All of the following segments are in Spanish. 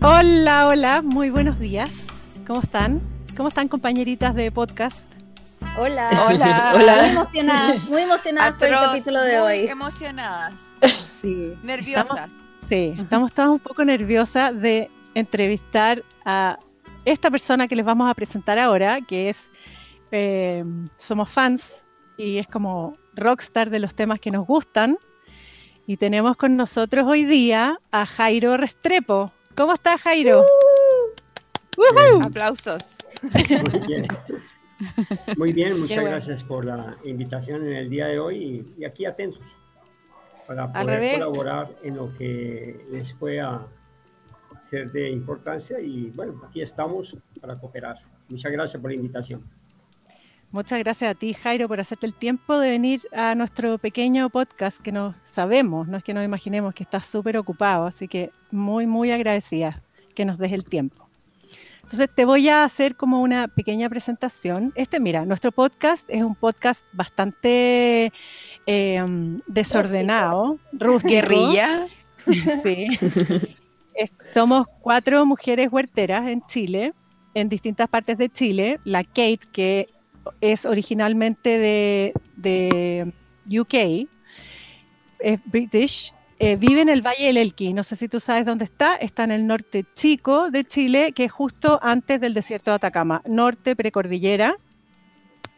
Hola, hola, muy buenos días. ¿Cómo están? ¿Cómo están compañeritas de podcast? Hola. Hola. Muy emocionadas, muy emocionadas por el capítulo de muy hoy. emocionadas, Sí. nerviosas. Sí, estamos todas un poco nerviosas de entrevistar a esta persona que les vamos a presentar ahora, que es, eh, somos fans y es como rockstar de los temas que nos gustan. Y tenemos con nosotros hoy día a Jairo Restrepo. ¿Cómo estás, Jairo? Bien, Aplausos. Muy bien. Muy bien, muchas bueno. gracias por la invitación en el día de hoy y, y aquí atentos para poder colaborar en lo que les pueda ser de importancia y bueno, aquí estamos para cooperar. Muchas gracias por la invitación. Muchas gracias a ti, Jairo, por hacerte el tiempo de venir a nuestro pequeño podcast que nos sabemos, no es que nos imaginemos que estás súper ocupado, así que muy, muy agradecida que nos des el tiempo. Entonces te voy a hacer como una pequeña presentación. Este, mira, nuestro podcast es un podcast bastante eh, desordenado, rústico. Guerrilla. Sí. Somos cuatro mujeres huerteras en Chile, en distintas partes de Chile. La Kate, que es originalmente de, de UK, es British, eh, vive en el Valle del Elqui. No sé si tú sabes dónde está. Está en el norte chico de Chile, que es justo antes del desierto de Atacama, norte precordillera.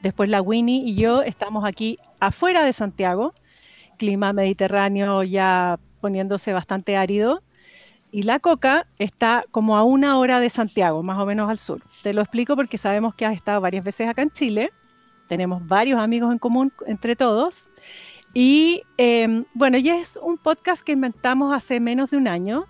Después la Winnie y yo estamos aquí afuera de Santiago, clima mediterráneo ya poniéndose bastante árido. Y la Coca está como a una hora de Santiago, más o menos al sur. Te lo explico porque sabemos que has estado varias veces acá en Chile. Tenemos varios amigos en común entre todos. Y eh, bueno, ya es un podcast que inventamos hace menos de un año.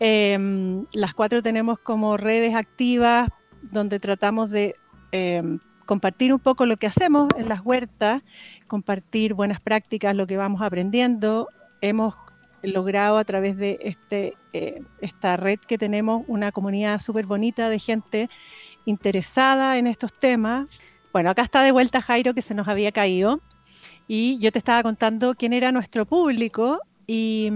Eh, las cuatro tenemos como redes activas donde tratamos de eh, compartir un poco lo que hacemos en las huertas, compartir buenas prácticas, lo que vamos aprendiendo. Hemos logrado a través de este, eh, esta red que tenemos una comunidad súper bonita de gente interesada en estos temas. Bueno, acá está de vuelta Jairo que se nos había caído y yo te estaba contando quién era nuestro público y,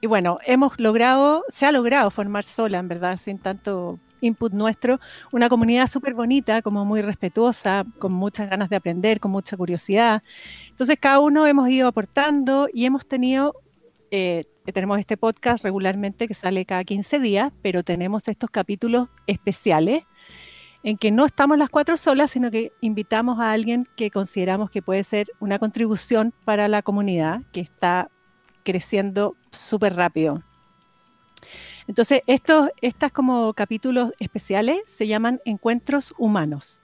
y bueno, hemos logrado, se ha logrado formar sola, en verdad, sin tanto input nuestro, una comunidad súper bonita, como muy respetuosa, con muchas ganas de aprender, con mucha curiosidad. Entonces cada uno hemos ido aportando y hemos tenido, eh, tenemos este podcast regularmente que sale cada 15 días, pero tenemos estos capítulos especiales en que no estamos las cuatro solas, sino que invitamos a alguien que consideramos que puede ser una contribución para la comunidad, que está creciendo súper rápido. Entonces, estos, estas como capítulos especiales se llaman encuentros humanos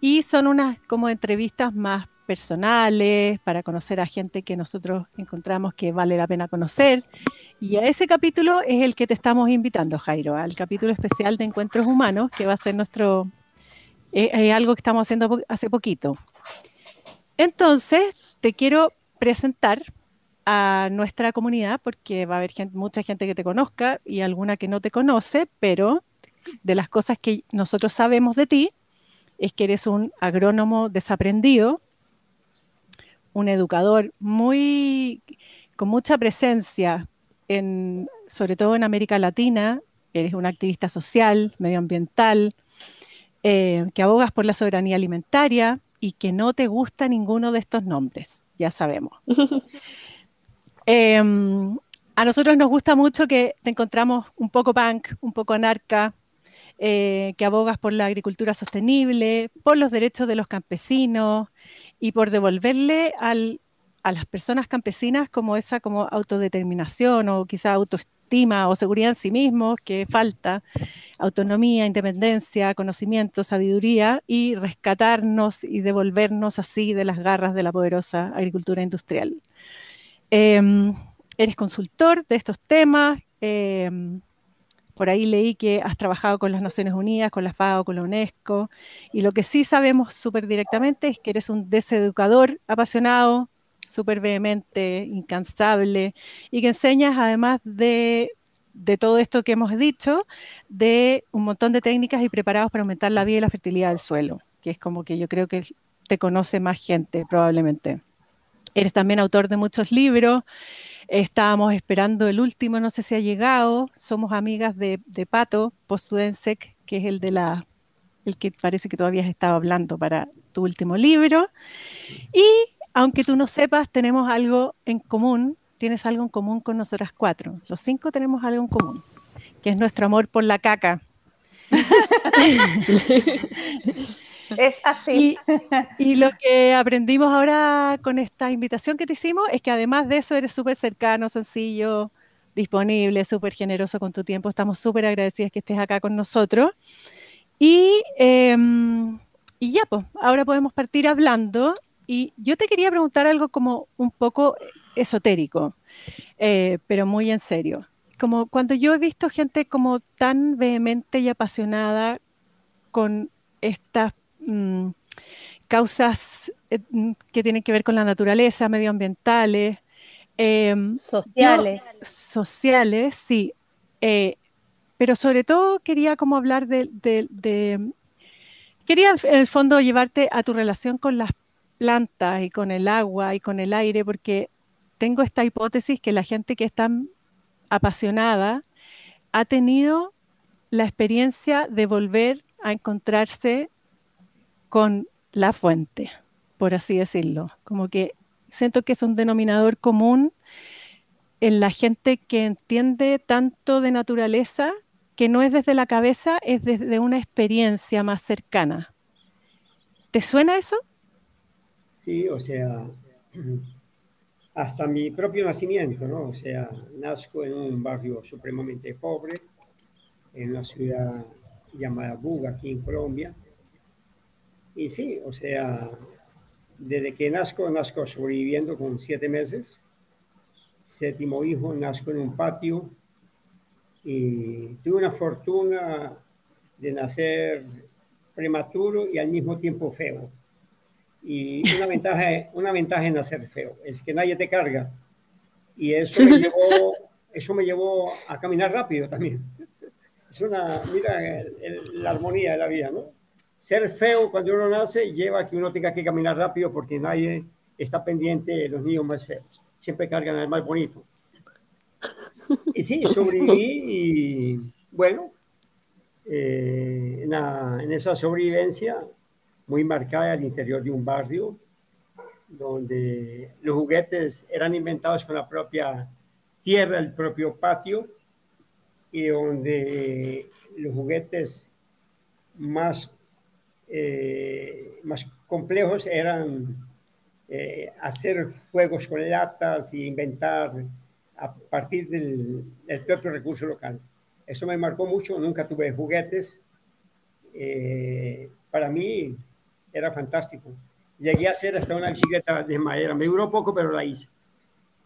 y son unas como entrevistas más personales para conocer a gente que nosotros encontramos que vale la pena conocer. Y a ese capítulo es el que te estamos invitando, Jairo, al capítulo especial de encuentros humanos, que va a ser nuestro, es, es algo que estamos haciendo hace poquito. Entonces, te quiero presentar a nuestra comunidad, porque va a haber mucha gente que te conozca y alguna que no te conoce, pero de las cosas que nosotros sabemos de ti es que eres un agrónomo desaprendido, un educador muy con mucha presencia en, sobre todo en América Latina, eres un activista social, medioambiental, eh, que abogas por la soberanía alimentaria y que no te gusta ninguno de estos nombres, ya sabemos. Eh, a nosotros nos gusta mucho que te encontramos un poco punk, un poco anarca, eh, que abogas por la agricultura sostenible, por los derechos de los campesinos y por devolverle al, a las personas campesinas como esa como autodeterminación o quizá autoestima o seguridad en sí mismos que falta, autonomía, independencia, conocimiento, sabiduría y rescatarnos y devolvernos así de las garras de la poderosa agricultura industrial. Eh, eres consultor de estos temas. eh, por ahí leí que has trabajado con las Naciones Unidas, con la FAO, con la UNESCO. Y lo que sí sabemos súper directamente es que eres un deseducador apasionado, súper vehemente, incansable, y que enseñas además de, de todo esto que hemos dicho, de un montón de técnicas y preparados para aumentar la vida y la fertilidad del suelo, que es como que yo creo que te conoce más gente probablemente. Eres también autor de muchos libros, Estábamos esperando el último, no sé si ha llegado. Somos amigas de, de Pato, Postudensec, que es el de la el que parece que todavía has estado hablando para tu último libro. Y aunque tú no sepas, tenemos algo en común, tienes algo en común con nosotras cuatro. Los cinco tenemos algo en común, que es nuestro amor por la caca. es así. Y, lo que aprendimos ahora con esta invitación que te hicimos es que además de eso eres súper cercano, sencillo, disponible, súper generoso con tu tiempo. Estamos súper agradecidas que estés acá con nosotros. Y, em, y ya, pues, ahora podemos partir hablando. Y yo te quería preguntar algo como un poco esotérico, eh, pero muy en serio. Como cuando yo he visto gente como tan vehemente y apasionada con estas mm, causas eh, mm, que tienen que ver con la naturaleza, medioambientales, em, sociales. sociales, sí. Eh, pero sobre todo quería como hablar de, Quería en el fondo llevarte a tu relación con las plantas y con el agua y con el aire, porque tengo esta hipótesis que la gente que es tan apasionada ha tenido la experiencia de volver a encontrarse con la fuente, por así decirlo. Como que siento que es un denominador común en la gente que entiende tanto de naturaleza que no es desde la cabeza, es desde una experiencia más cercana. ¿Te suena eso? Sí, o sea, hasta mi propio nacimiento, ¿no? O sea, nazco en un barrio supremamente pobre, en la ciudad llamada Buga, aquí en Colombia. Y sí, o sea, desde que nazco, nazco sobreviviendo con siete meses. Séptimo hijo, nazco en un patio y tuve una fortuna de nacer prematuro y al mismo tiempo feo. Y una ventaja, una ventaja en nacer feo es que nadie te carga. Y eso me llevó, eso me llevó a caminar rápido también. Es una, mira, la armonía de la vida, ¿no? Ser feo cuando uno nace lleva a que uno tenga que caminar rápido porque nadie está pendiente de los niños más feos. Siempre cargan al más bonito. Y sí, sobreviví y bueno, eh, en, esa sobrevivencia muy marcada al interior de un barrio, donde los juguetes eran inventados con la propia tierra, el propio patio, y donde los juguetes más, eh, más complejos eran eh, hacer juegos con latas y inventar a partir del, propio recurso local. Eso me marcó mucho, nunca tuve juguetes. Eh, para mí era fantástico. Llegué a hacer hasta una bicicleta de madera, me duró poco, pero la hice.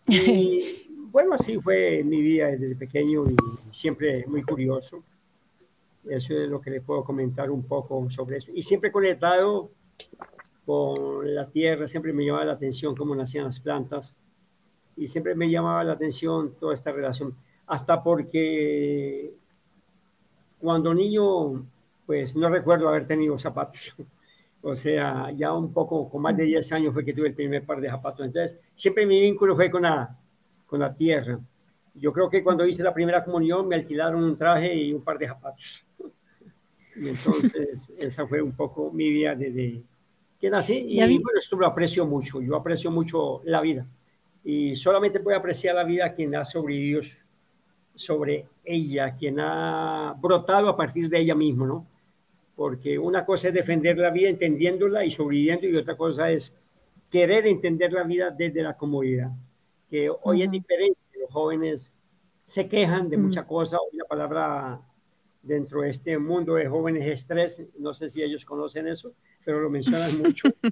Y bueno, así fue mi vida desde pequeño y siempre muy curioso. Eso es lo que le puedo comentar un poco sobre eso. Y siempre conectado con la tierra, siempre me llamaba la atención cómo nacían las plantas y siempre me llamaba la atención toda esta relación, hasta porque cuando niño, pues no recuerdo haber tenido zapatos. O sea, ya un poco, con más de 10 años fue que tuve el primer par de zapatos. Entonces, siempre mi vínculo fue con la, con la tierra. Yo creo que cuando hice la primera comunión me alquilaron un traje y un par de zapatos. Y entonces, esa fue un poco mi vida desde que nací. Y, y bueno, esto lo aprecio mucho. Yo aprecio mucho la vida y solamente puede apreciar la vida quien ha sobrevivido sobre ella, quien ha brotado a partir de ella misma, ¿no? Porque una cosa es defender la vida entendiéndola y sobreviviendo y otra cosa es querer entender la vida desde la comodidad, que hoy es diferente, los jóvenes se quejan de muchas cosas, hoy la palabra dentro de este mundo de jóvenes estrés, no sé si ellos conocen eso, pero lo mencionan mucho.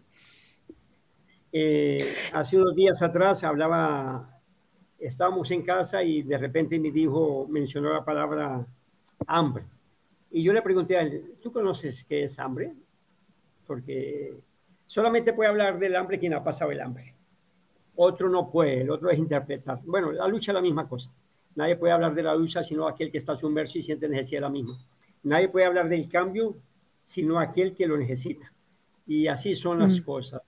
Eh, hace unos días atrás hablaba, estábamos en casa y de repente mi hijo mencionó la palabra hambre. Y yo le pregunté a él, ¿tú conoces qué es hambre? Porque solamente puede hablar del hambre quien ha pasado el hambre. Otro no puede, el otro es interpretar. Bueno, la lucha es la misma cosa. Nadie puede hablar de la lucha sino aquel que está sumerso y siente necesidad de la misma. Nadie puede hablar del cambio sino aquel que lo necesita. Y así son las mm. cosas.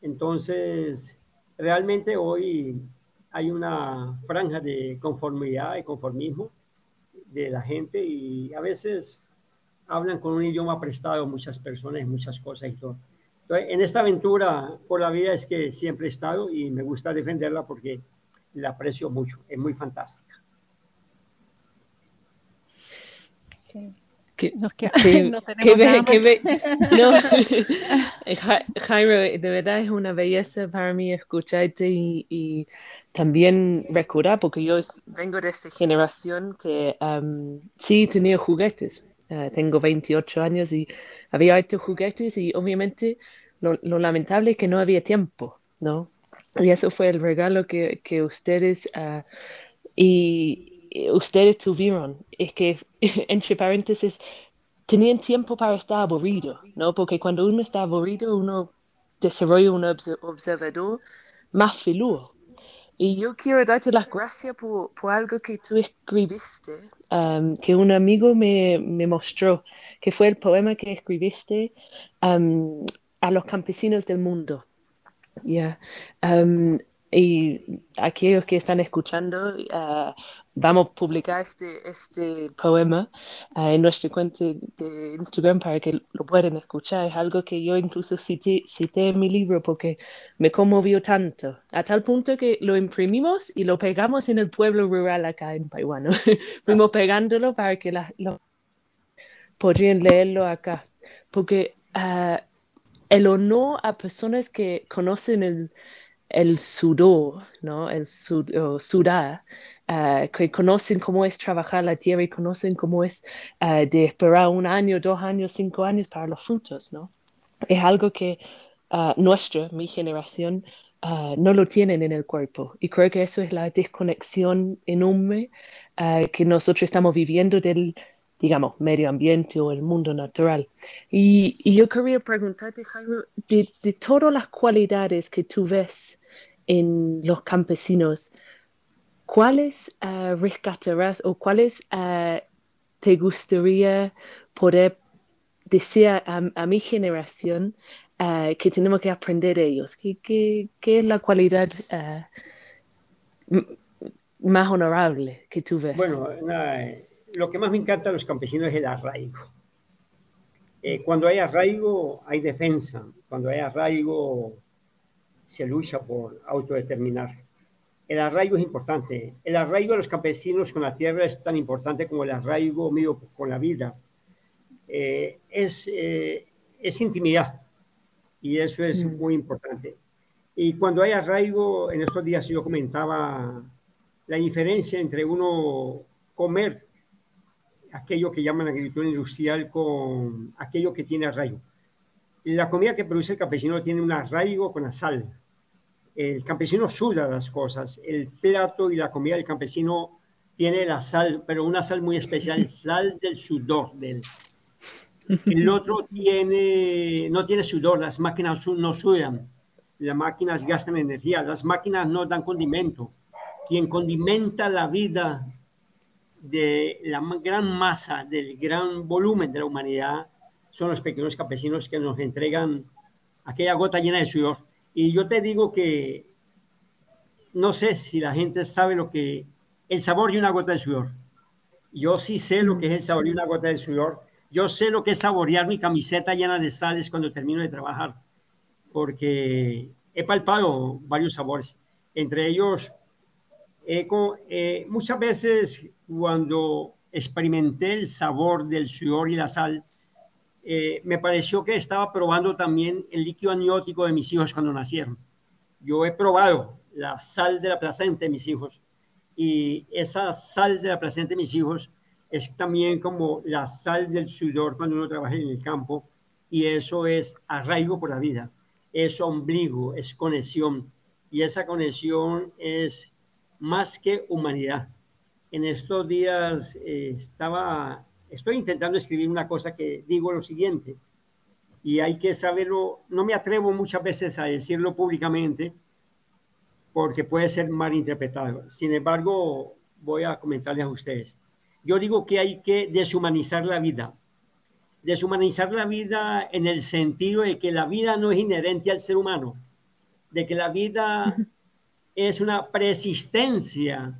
Entonces, realmente hoy hay una franja de conformidad y conformismo de la gente y a veces hablan con un idioma prestado muchas personas, muchas cosas y todo. Entonces, en esta aventura por la vida es que siempre he estado y me gusta defenderla porque la aprecio mucho, es muy fantástica. Jairo, de verdad es una belleza para mí escucharte y, también recordar, porque yo vengo de esta generación que um, sí tenía juguetes. Uh, tengo 28 años y había estos juguetes y obviamente lo, lamentable es que no había tiempo, ¿no? Y eso fue el regalo que, que ustedes uh, y, ustedes tuvieron. Es que, entre paréntesis, tenían tiempo para estar aburrido, ¿no? Porque cuando uno está aburrido, uno desarrolla un observador más filuo. Y yo quiero darte las gracias por, por algo que tú escribiste, um, que un amigo me, me, mostró, que fue el poema que escribiste um, a los campesinos del mundo. Yeah. Um, y aquellos que están escuchando, uh, vamos a publicar este, este poema uh, en nuestra cuenta de Instagram para que lo puedan escuchar. Es algo que yo incluso cité, cité, en mi libro porque me conmovió tanto, a tal punto que lo imprimimos y lo pegamos en el pueblo rural acá en Paiwano. Fuimos pegándolo para que la, lo, podrían leerlo acá. Porque uh, el honor a personas que conocen el el sudor, ¿no? El sud uh, que conocen cómo es trabajar la tierra y conocen cómo es uh, de esperar un año, dos años, cinco años para los frutos, ¿no? Es algo que uh, nuestra, mi generación, no lo tienen en el cuerpo. Y creo que eso es la desconexión enorme que nosotros estamos viviendo del, digamos, medio ambiente o el mundo natural. Y, y yo quería preguntarte, Jaime, de, de, todas las cualidades que tú ves en los campesinos, ¿cuáles uh, rescatarás o cuáles uh, te gustaría poder decir a, a mi generación uh, que tenemos que aprender de ellos? ¿Qué, qué, qué es la cualidad más honorable que tú ves? Bueno, lo que más me encanta de los campesinos es el arraigo. Eh, cuando hay arraigo, hay defensa. Cuando hay arraigo, se lucha por autodeterminar. El arraigo es importante. El arraigo de los campesinos con la tierra es tan importante como el arraigo mío con la vida. Eh, es, eh, es intimidad y eso es mm. muy importante. Y cuando hay arraigo, en estos días yo comentaba la diferencia entre uno comer aquello que llaman agricultura industrial con aquello que tiene arraigo. La comida que produce el campesino tiene un arraigo con la sal. El campesino suda las cosas. El plato y la comida del campesino tiene la sal, pero una sal muy especial, sal del sudor del. El otro tiene, no tiene sudor, las máquinas no sudan, las máquinas gastan energía, las máquinas no dan condimento. Quien condimenta la vida de la gran masa, del gran volumen de la humanidad, son los pequeños campesinos que nos entregan aquella gota llena de sudor. Y yo te digo que no sé si la gente sabe lo que el sabor de una gota de sudor. Yo sí sé lo que es el sabor de una gota de sudor. Yo sé lo que es saborear mi camiseta llena de sales cuando termino de trabajar, porque he palpado varios sabores, entre ellos eh, muchas veces cuando experimenté el sabor del sudor y la sal, eh, me pareció que estaba probando también el líquido amniótico de mis hijos cuando nacieron. Yo he probado la sal de la placenta de mis hijos y esa sal de la placenta de mis hijos es también como la sal del sudor cuando uno trabaja en el campo y eso es arraigo por la vida, es ombligo, es conexión y esa conexión es más que humanidad. En estos días eh, estaba, estoy intentando escribir una cosa que digo lo siguiente, y hay que saberlo, no me atrevo muchas veces a decirlo públicamente, porque puede ser malinterpretado. Sin embargo, voy a comentarles a ustedes. Yo digo que hay que deshumanizar la vida. Deshumanizar la vida en el sentido de que la vida no es inherente al ser humano, de que la vida es una persistencia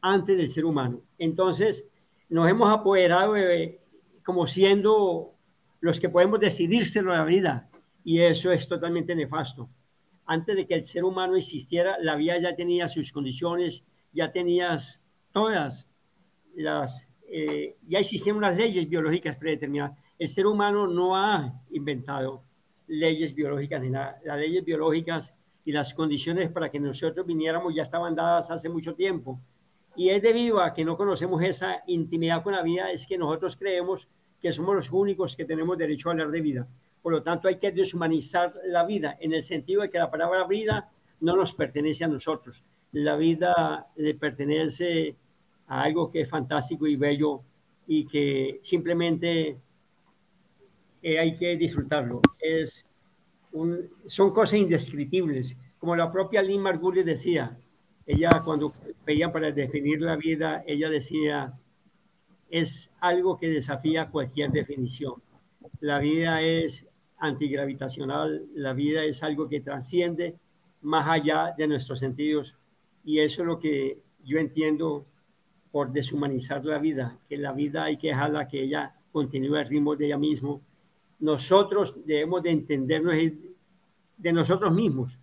antes del ser humano. Entonces, nos hemos apoderado como siendo los que podemos decidirse la vida y eso es totalmente nefasto. Antes de que el ser humano existiera, la vida ya tenía sus condiciones, ya tenías todas las, eh, ya existían unas leyes biológicas predeterminadas. El ser humano no ha inventado leyes biológicas ni nada. Las leyes biológicas y las condiciones para que nosotros viniéramos ya estaban dadas hace mucho tiempo. Y es debido a que no conocemos esa intimidad con la vida, es que nosotros creemos que somos los únicos que tenemos derecho a hablar de vida. Por lo tanto, hay que deshumanizar la vida en el sentido de que la palabra vida no nos pertenece a nosotros. La vida le pertenece a algo que es fantástico y bello y que simplemente eh, hay que disfrutarlo. Es son cosas indescriptibles. Como la propia Lynn Margulis decía, ella cuando veía para definir la vida, ella decía, es algo que desafía cualquier definición. La vida es antigravitacional, la vida es algo que trasciende más allá de nuestros sentidos y eso es lo que yo entiendo por deshumanizar la vida, que la vida hay que dejarla que ella continúe al ritmo de ella misma. Nosotros debemos de entendernos de nosotros mismos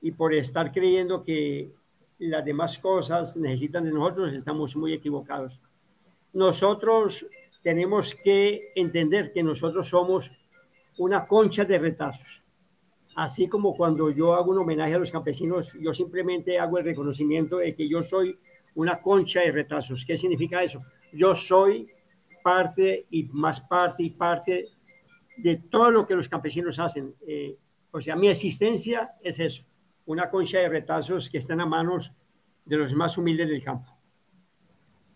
y por estar creyendo que las demás cosas necesitan de nosotros estamos muy equivocados. Nosotros tenemos que entender que nosotros somos una concha de retazos. Así como cuando yo hago un homenaje a los campesinos, yo simplemente hago el reconocimiento de que yo soy una concha de retazos. ¿Qué significa eso? Yo soy parte y más parte y parte de todo lo que los campesinos hacen. Eh, o sea, mi existencia es eso, una concha de retazos que están a manos de los más humildes del campo.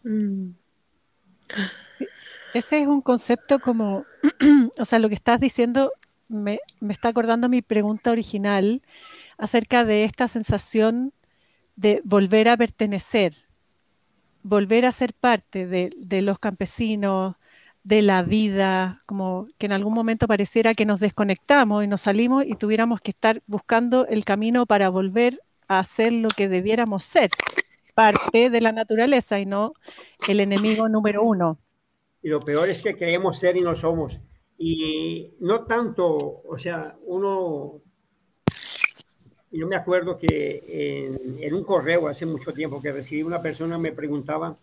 Mm. Ese es un concepto como, o sea, lo que estás diciendo me, está acordando mi pregunta original acerca de esta sensación de volver a pertenecer, volver a ser parte de, los campesinos, de la vida, como que en algún momento pareciera que nos desconectamos y nos salimos y tuviéramos que estar buscando el camino para volver a hacer lo que debiéramos ser, parte de la naturaleza y no el enemigo número uno. Y lo peor es que creemos ser y no somos. Y no tanto, o sea, uno, yo me acuerdo que en, un correo hace mucho tiempo que recibí una persona me preguntaba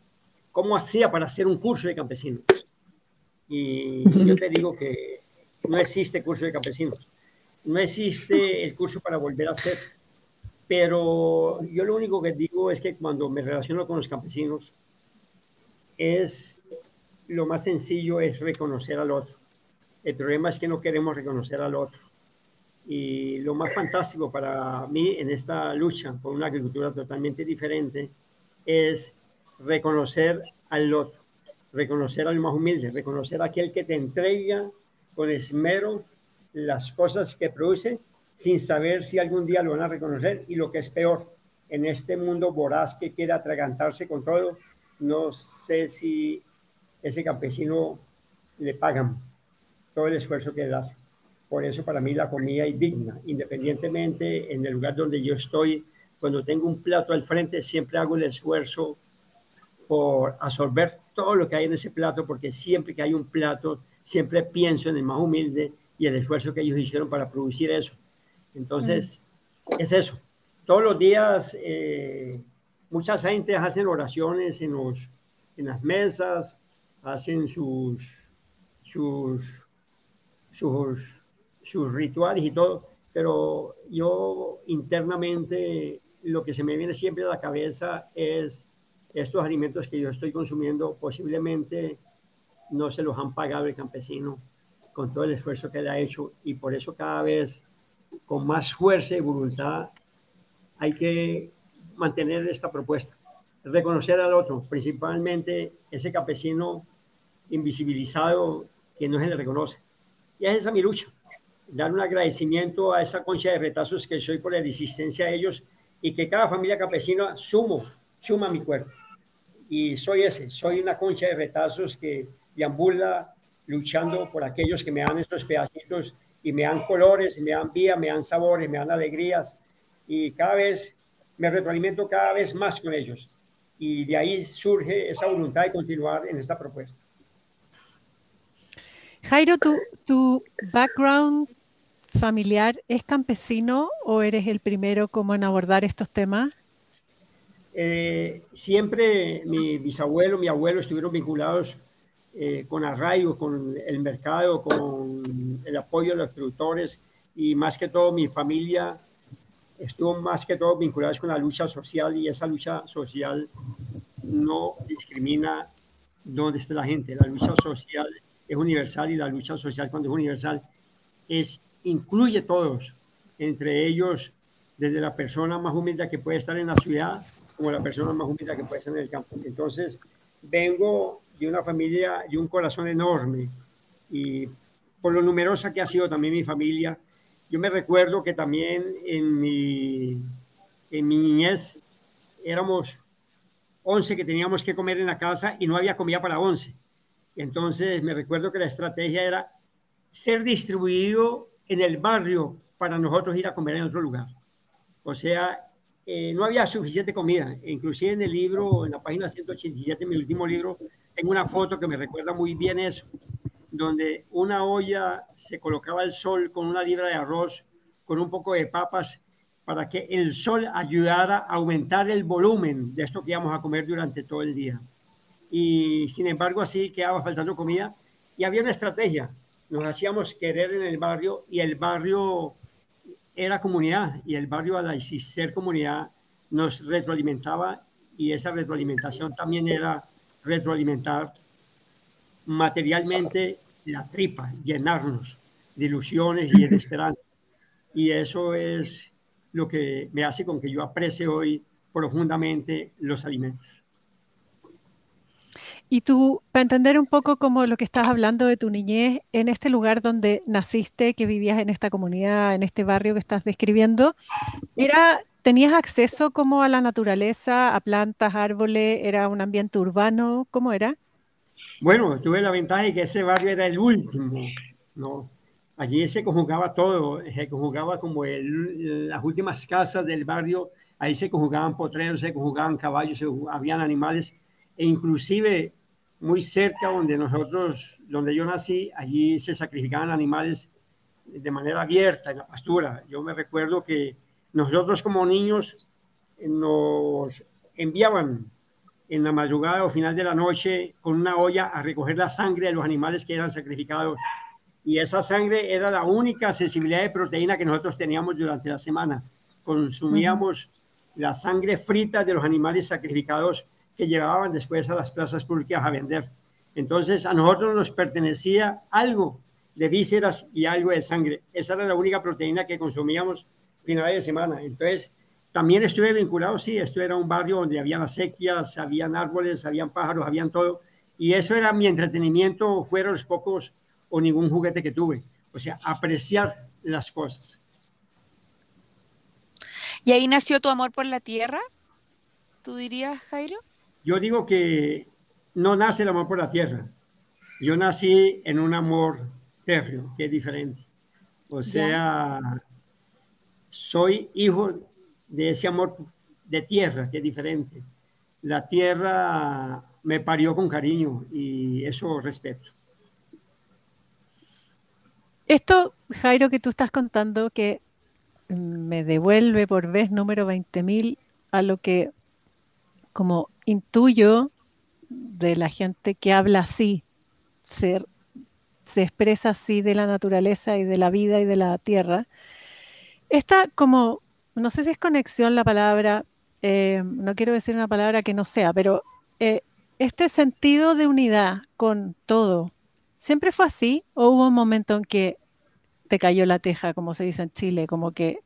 cómo hacía para hacer un curso de campesinos. Y yo te digo que no existe curso de campesinos, no existe el curso para volver a ser. Pero yo lo único que digo es que cuando me relaciono con los campesinos, es lo más sencillo es reconocer al otro. El problema es que no queremos reconocer al otro. Y lo más fantástico para mí en esta lucha por una agricultura totalmente diferente es reconocer al otro, reconocer al más humilde, reconocer a aquel que te entrega con esmero las cosas que produce sin saber si algún día lo van a reconocer y lo que es peor, en este mundo voraz que quiere atragantarse con todo, no sé si ese campesino le pagan todo el esfuerzo que él hace. Por eso para mí la comida es digna, independientemente en el lugar donde yo estoy, cuando tengo un plato al frente, siempre hago el esfuerzo por absorber todo lo que hay en ese plato, porque siempre que hay un plato, siempre pienso en el más humilde y el esfuerzo que ellos hicieron para producir eso. Entonces, mm. es eso. Todos los días, eh, muchas gentes hacen oraciones en, los, en las mesas, hacen sus, sus, sus, rituales y todo, pero yo internamente lo que se me viene siempre a la cabeza es estos alimentos que yo estoy consumiendo posiblemente no se los han pagado el campesino con todo el esfuerzo que él ha hecho y por eso cada vez con más fuerza y voluntad hay que mantener esta propuesta, reconocer al otro, principalmente ese campesino invisibilizado que no se le reconoce. Y es esa mi lucha, dar un agradecimiento a esa concha de retazos que soy por la existencia de ellos y que cada familia campesina sumo, suma mi cuerpo. Y soy ese, soy una concha de retazos que deambula luchando por aquellos que me dan estos pedacitos y me dan colores, me dan vida, me dan sabores, me dan alegrías. Y cada vez me retroalimento cada vez más con ellos. Y de ahí surge esa voluntad de continuar en esta propuesta. Jairo, ¿tu, tu background familiar es campesino o eres el primero como en abordar estos temas? Eh, siempre mi bisabuelo, mi abuelo estuvieron vinculados eh, con arraigo, con el mercado, con el apoyo de los productores y más que todo mi familia estuvo más que todo vinculada con la lucha social y esa lucha social no discrimina dónde esté la gente. La lucha social es universal y la lucha social cuando es universal es incluye todos, entre ellos desde la persona más humilde que puede estar en la ciudad como la persona más humilde que puede estar en el campo. Entonces, vengo de una familia y un corazón enorme y por lo numerosa que ha sido también mi familia, yo me recuerdo que también en mi, en mi niñez éramos 11 que teníamos que comer en la casa y no había comida para 11. Entonces me recuerdo que la estrategia era ser distribuido en el barrio para nosotros ir a comer en otro lugar. O sea, eh, no había suficiente comida. Inclusive en el libro, en la página 187, mi último libro, tengo una foto que me recuerda muy bien eso, donde una olla se colocaba el sol con una libra de arroz, con un poco de papas, para que el sol ayudara a aumentar el volumen de esto que íbamos a comer durante todo el día. Y sin embargo, así quedaba faltando comida. Y había una estrategia. Nos hacíamos querer en el barrio y el barrio era comunidad y el barrio al ser comunidad nos retroalimentaba y esa retroalimentación también era retroalimentar materialmente la tripa, llenarnos de ilusiones y de esperanza. Y eso es lo que me hace con que yo aprecie hoy profundamente los alimentos. Y tú, para entender un poco como lo que estás hablando de tu niñez, en este lugar donde naciste, que vivías en esta comunidad, en este barrio que estás describiendo, era, ¿tenías acceso como a la naturaleza, a plantas, árboles? ¿Era un ambiente urbano? ¿Cómo era? Bueno, tuve la ventaja de que ese barrio era el último, ¿no? Allí se conjugaba todo, se conjugaba como las últimas casas del barrio, ahí se conjugaban potreros, se conjugaban caballos, se, habían animales e inclusive muy cerca donde nosotros, donde yo nací, allí se sacrificaban animales de manera abierta en la pastura. Yo me recuerdo que nosotros como niños eh, nos enviaban en la madrugada o final de la noche con una olla a recoger la sangre de los animales que eran sacrificados. Y esa sangre era la única accesibilidad de proteína que nosotros teníamos durante la semana. Consumíamos la sangre frita de los animales sacrificados que llevaban después a las plazas públicas a vender. Entonces a nosotros nos pertenecía algo de vísceras y algo de sangre. Esa era la única proteína que consumíamos final de semana. Entonces también estuve vinculado, sí, esto era un barrio donde había acequias, habían árboles, habían pájaros, habían todo. Y eso era mi entretenimiento, fueron los pocos o ningún juguete que tuve. O sea, apreciar las cosas. ¿Y ahí nació tu amor por la tierra? ¿Tú dirías, Jairo? Yo digo que no nace el amor por la tierra. Yo nací en un amor férreo, que es diferente. O sea, soy hijo de ese amor de tierra, que es diferente. La tierra me parió con cariño y eso respeto. Esto, Jairo, que tú estás contando, que me devuelve por vez número 20.000 a lo que como intuyo de la gente que habla así, se, expresa así de la naturaleza y de la vida y de la tierra. Esta como, no sé si es conexión la palabra, eh, no quiero decir una palabra que no sea, pero eh, este sentido de unidad con todo, ¿siempre fue así o hubo un momento en que te cayó la teja, como se dice en Chile, como que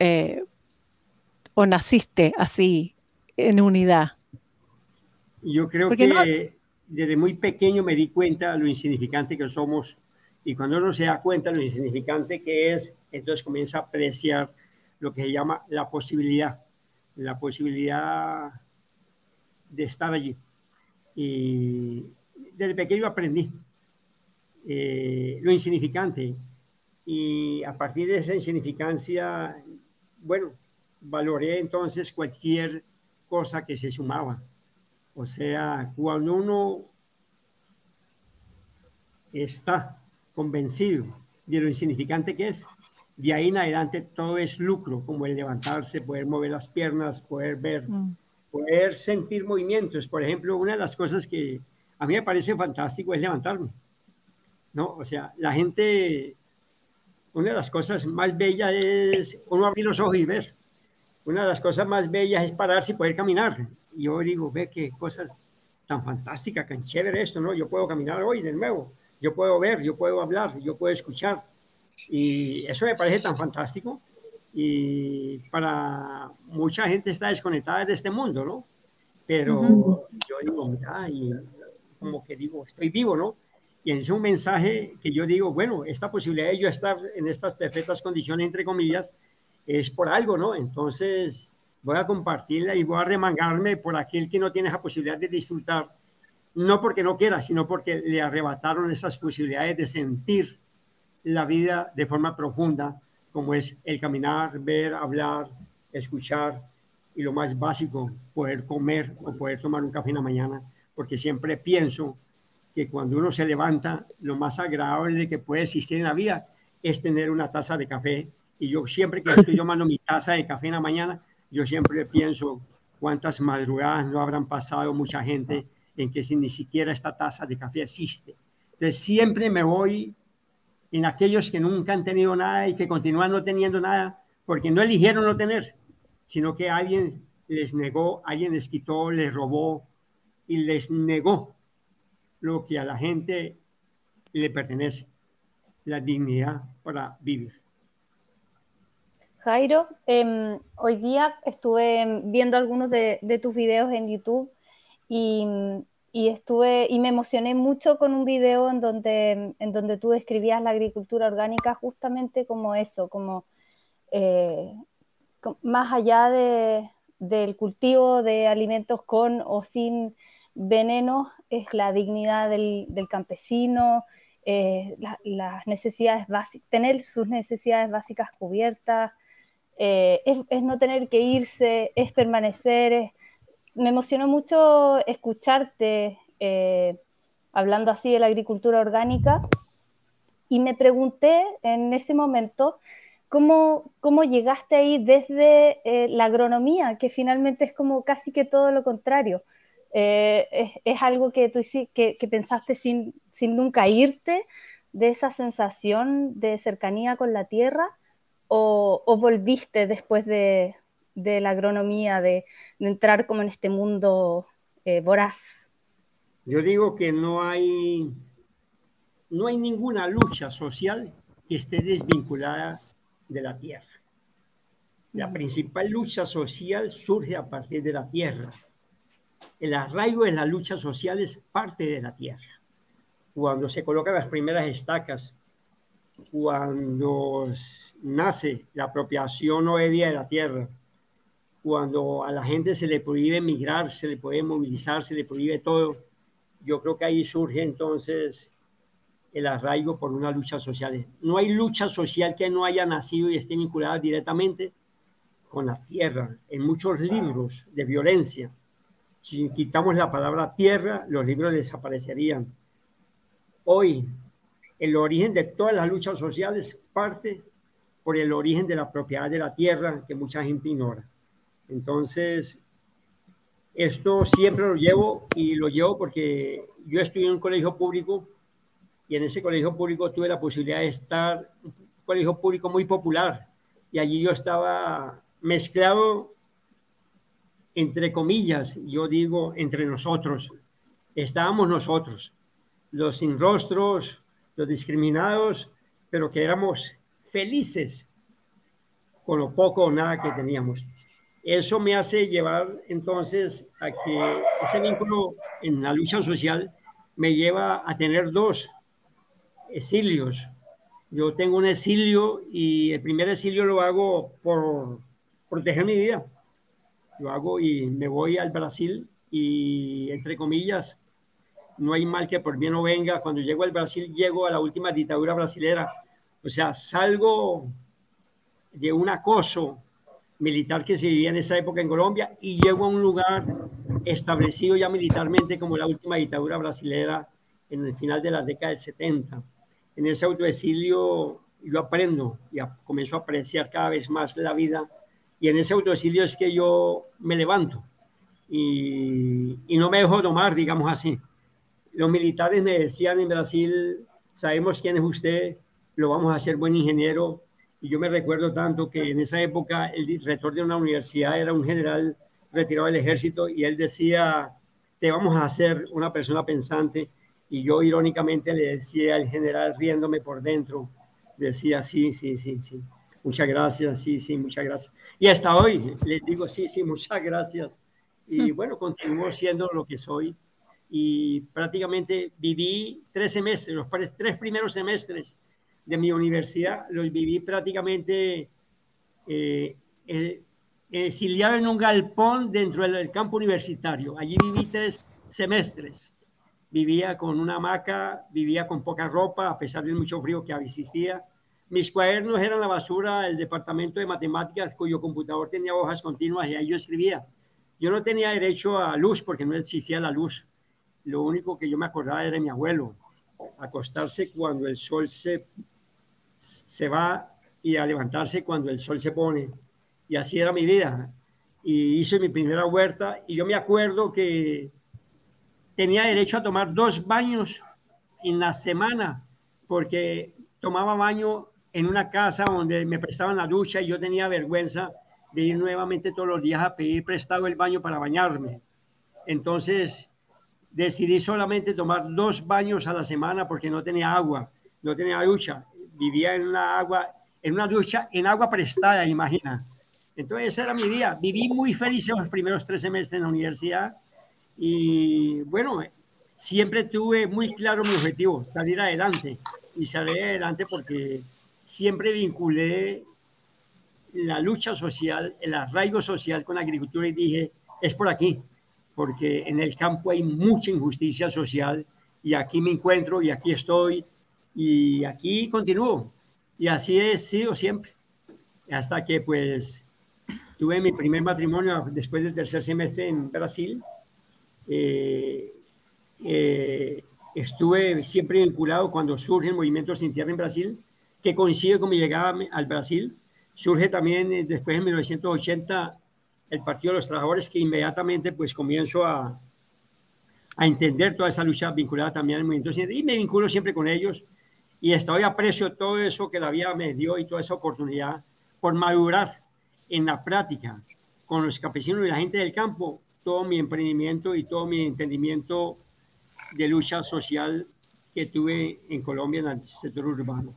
eh, o naciste así, en unidad? Yo creo que desde muy pequeño me di cuenta de lo insignificante que somos y cuando uno se da cuenta de lo insignificante que es, entonces comienza a apreciar lo que se llama la posibilidad, la posibilidad de estar allí. Y desde pequeño aprendí eh, lo insignificante y a partir de esa insignificancia, bueno, valoré entonces cualquier cosa que se sumaba. O sea, cuando uno está convencido de lo insignificante que es, de ahí en adelante todo es lucro, como el levantarse, poder mover las piernas, poder ver, mm. poder sentir movimientos. Por ejemplo, una de las cosas que a mí me parece fantástico es levantarme. ¿no? O sea, la gente, una de las cosas más bellas es uno abrir los ojos y ver. Una de las cosas más bellas es pararse y poder caminar. Y yo digo, ve qué cosas tan fantásticas, tan chévere esto, ¿no? Yo puedo caminar hoy de nuevo, yo puedo ver, yo puedo hablar, yo puedo escuchar. Y eso me parece tan fantástico. Y para mucha gente está desconectada de este mundo, ¿no? Pero yo digo, mira, y como que digo, estoy vivo, ¿no? Y es un mensaje que yo digo, bueno, esta posibilidad de yo estar en estas perfectas condiciones, entre comillas, es por algo, ¿no? Entonces voy a compartirla y voy a remangarme por aquel que no tiene esa posibilidad de disfrutar, no porque no quiera, sino porque le arrebataron esas posibilidades de sentir la vida de forma profunda, como es el caminar, ver, hablar, escuchar y lo más básico, poder comer o poder tomar un café en la mañana, porque siempre pienso que cuando uno se levanta, lo más agradable que puede existir en la vida es tener una taza de café. Y yo siempre que estoy tomando mi taza de café en la mañana, yo siempre pienso cuántas madrugadas no habrán pasado mucha gente en que si ni siquiera esta taza de café existe. Entonces siempre me voy en aquellos que nunca han tenido nada y que continúan no teniendo nada porque no eligieron no tener, sino que alguien les negó, alguien les quitó, les robó y les negó lo que a la gente le pertenece, la dignidad para vivir. Jairo, em, hoy día estuve viendo algunos de, tus videos en YouTube y, estuve y me emocioné mucho con un video en donde, en donde tú describías la agricultura orgánica justamente como eso, como eh, más allá de, del cultivo de alimentos con o sin veneno es la dignidad del, campesino, eh, las necesidades básicas, tener sus necesidades básicas cubiertas, eh, es, no tener que irse, es permanecer. me emocionó mucho escucharte eh, hablando así de la agricultura orgánica y me pregunté en ese momento cómo, cómo llegaste ahí desde la agronomía, que finalmente es como casi que todo lo contrario. Eh, es, algo que tú que, que pensaste sin, sin nunca irte de esa sensación de cercanía con la tierra o, volviste después de, de la agronomía, de, entrar como en este mundo eh, voraz? Yo digo que no hay, no hay ninguna lucha social que esté desvinculada de la tierra. La mm. principal lucha social surge a partir de la tierra el arraigo en las luchas sociales parte de la tierra. Cuando se colocan las primeras estacas, cuando nace la apropiación obvia de la tierra, cuando a la gente se le prohíbe emigrar, se le puede movilizar, se le prohíbe todo, yo creo que ahí surge entonces el arraigo por una lucha social. No hay lucha social que no haya nacido y esté vinculada directamente con la tierra. En muchos libros de violencia si quitamos la palabra tierra, los libros desaparecerían. Hoy, el origen de todas las luchas sociales parte por el origen de la propiedad de la tierra que mucha gente ignora. Entonces, esto siempre lo llevo y lo llevo porque yo estudié en un colegio público y en ese colegio público tuve la posibilidad de estar, un colegio público muy popular, y allí yo estaba mezclado entre comillas, yo digo entre nosotros, estábamos nosotros, los sin rostros, los discriminados, pero que éramos felices con lo poco o nada que teníamos. Eso me hace llevar entonces a que ese vínculo en la lucha social me lleva a tener dos exilios. Yo tengo un exilio y el primer exilio lo hago por proteger mi vida lo hago y me voy al Brasil y, entre comillas, no hay mal que por bien no venga. Cuando llego al Brasil, llego a la última dictadura brasilera. O sea, salgo de un acoso militar que se vivía en esa época en Colombia y llego a un lugar establecido ya militarmente como la última dictadura brasilera en el final de la década del 70. En ese autoexilio yo aprendo y comienzo a apreciar cada vez más la vida y en ese autoexilio es que yo me levanto y, y no me dejo tomar, digamos así. Los militares me decían en Brasil, sabemos quién es usted, lo vamos a hacer buen ingeniero. Y yo me recuerdo tanto que en esa época el rector de una universidad era un general retirado del ejército y él decía, te vamos a hacer una persona pensante. Y yo irónicamente le decía al general, riéndome por dentro, decía, sí, sí, sí, sí, muchas gracias, sí, sí, muchas gracias. Y hasta hoy les digo, sí, sí, muchas gracias. Y bueno, continúo siendo lo que soy. Y prácticamente viví tres semestres, los tres primeros semestres de mi universidad los viví prácticamente eh, eh, exiliado en un galpón dentro del campo universitario. Allí viví tres semestres. Vivía con una hamaca, vivía con poca ropa, a pesar del mucho frío que existía. Mis cuadernos eran la basura del departamento de matemáticas, cuyo computador tenía hojas continuas y ahí yo escribía. Yo no tenía derecho a luz porque no existía la luz. Lo único que yo me acordaba era mi abuelo, acostarse cuando el sol se se va y a levantarse cuando el sol se pone. Y así era mi vida. Y hice mi primera huerta y yo me acuerdo que tenía derecho a tomar dos baños en la semana porque tomaba baño en una casa donde me prestaban la ducha y yo tenía vergüenza de ir nuevamente todos los días a pedir prestado el baño para bañarme. Entonces decidí solamente tomar dos baños a la semana porque no tenía agua, no tenía ducha vivía en una agua, en una ducha, en agua prestada, imagina. Entonces ese era mi día. Viví muy feliz los primeros tres semestres en la universidad y bueno, siempre tuve muy claro mi objetivo, salir adelante. Y salir adelante porque siempre vinculé la lucha social, el arraigo social con la agricultura y dije, es por aquí, porque en el campo hay mucha injusticia social y aquí me encuentro y aquí estoy y aquí continúo. Y así he sido siempre. Hasta que pues tuve mi primer matrimonio después del tercer semestre en Brasil. Eh, eh, estuve siempre vinculado cuando surge el movimiento Sin Tierra en Brasil, que coincide con mi llegada al Brasil. Surge también eh, después en 1980 el Partido de los Trabajadores, que inmediatamente pues comienzo a, a entender toda esa lucha vinculada también al movimiento y me vinculo siempre con ellos. Y hasta hoy aprecio todo eso que la vida me dio y toda esa oportunidad por madurar en la práctica con los campesinos y la gente del campo, todo mi emprendimiento y todo mi entendimiento de lucha social que tuve en Colombia en el sector urbano.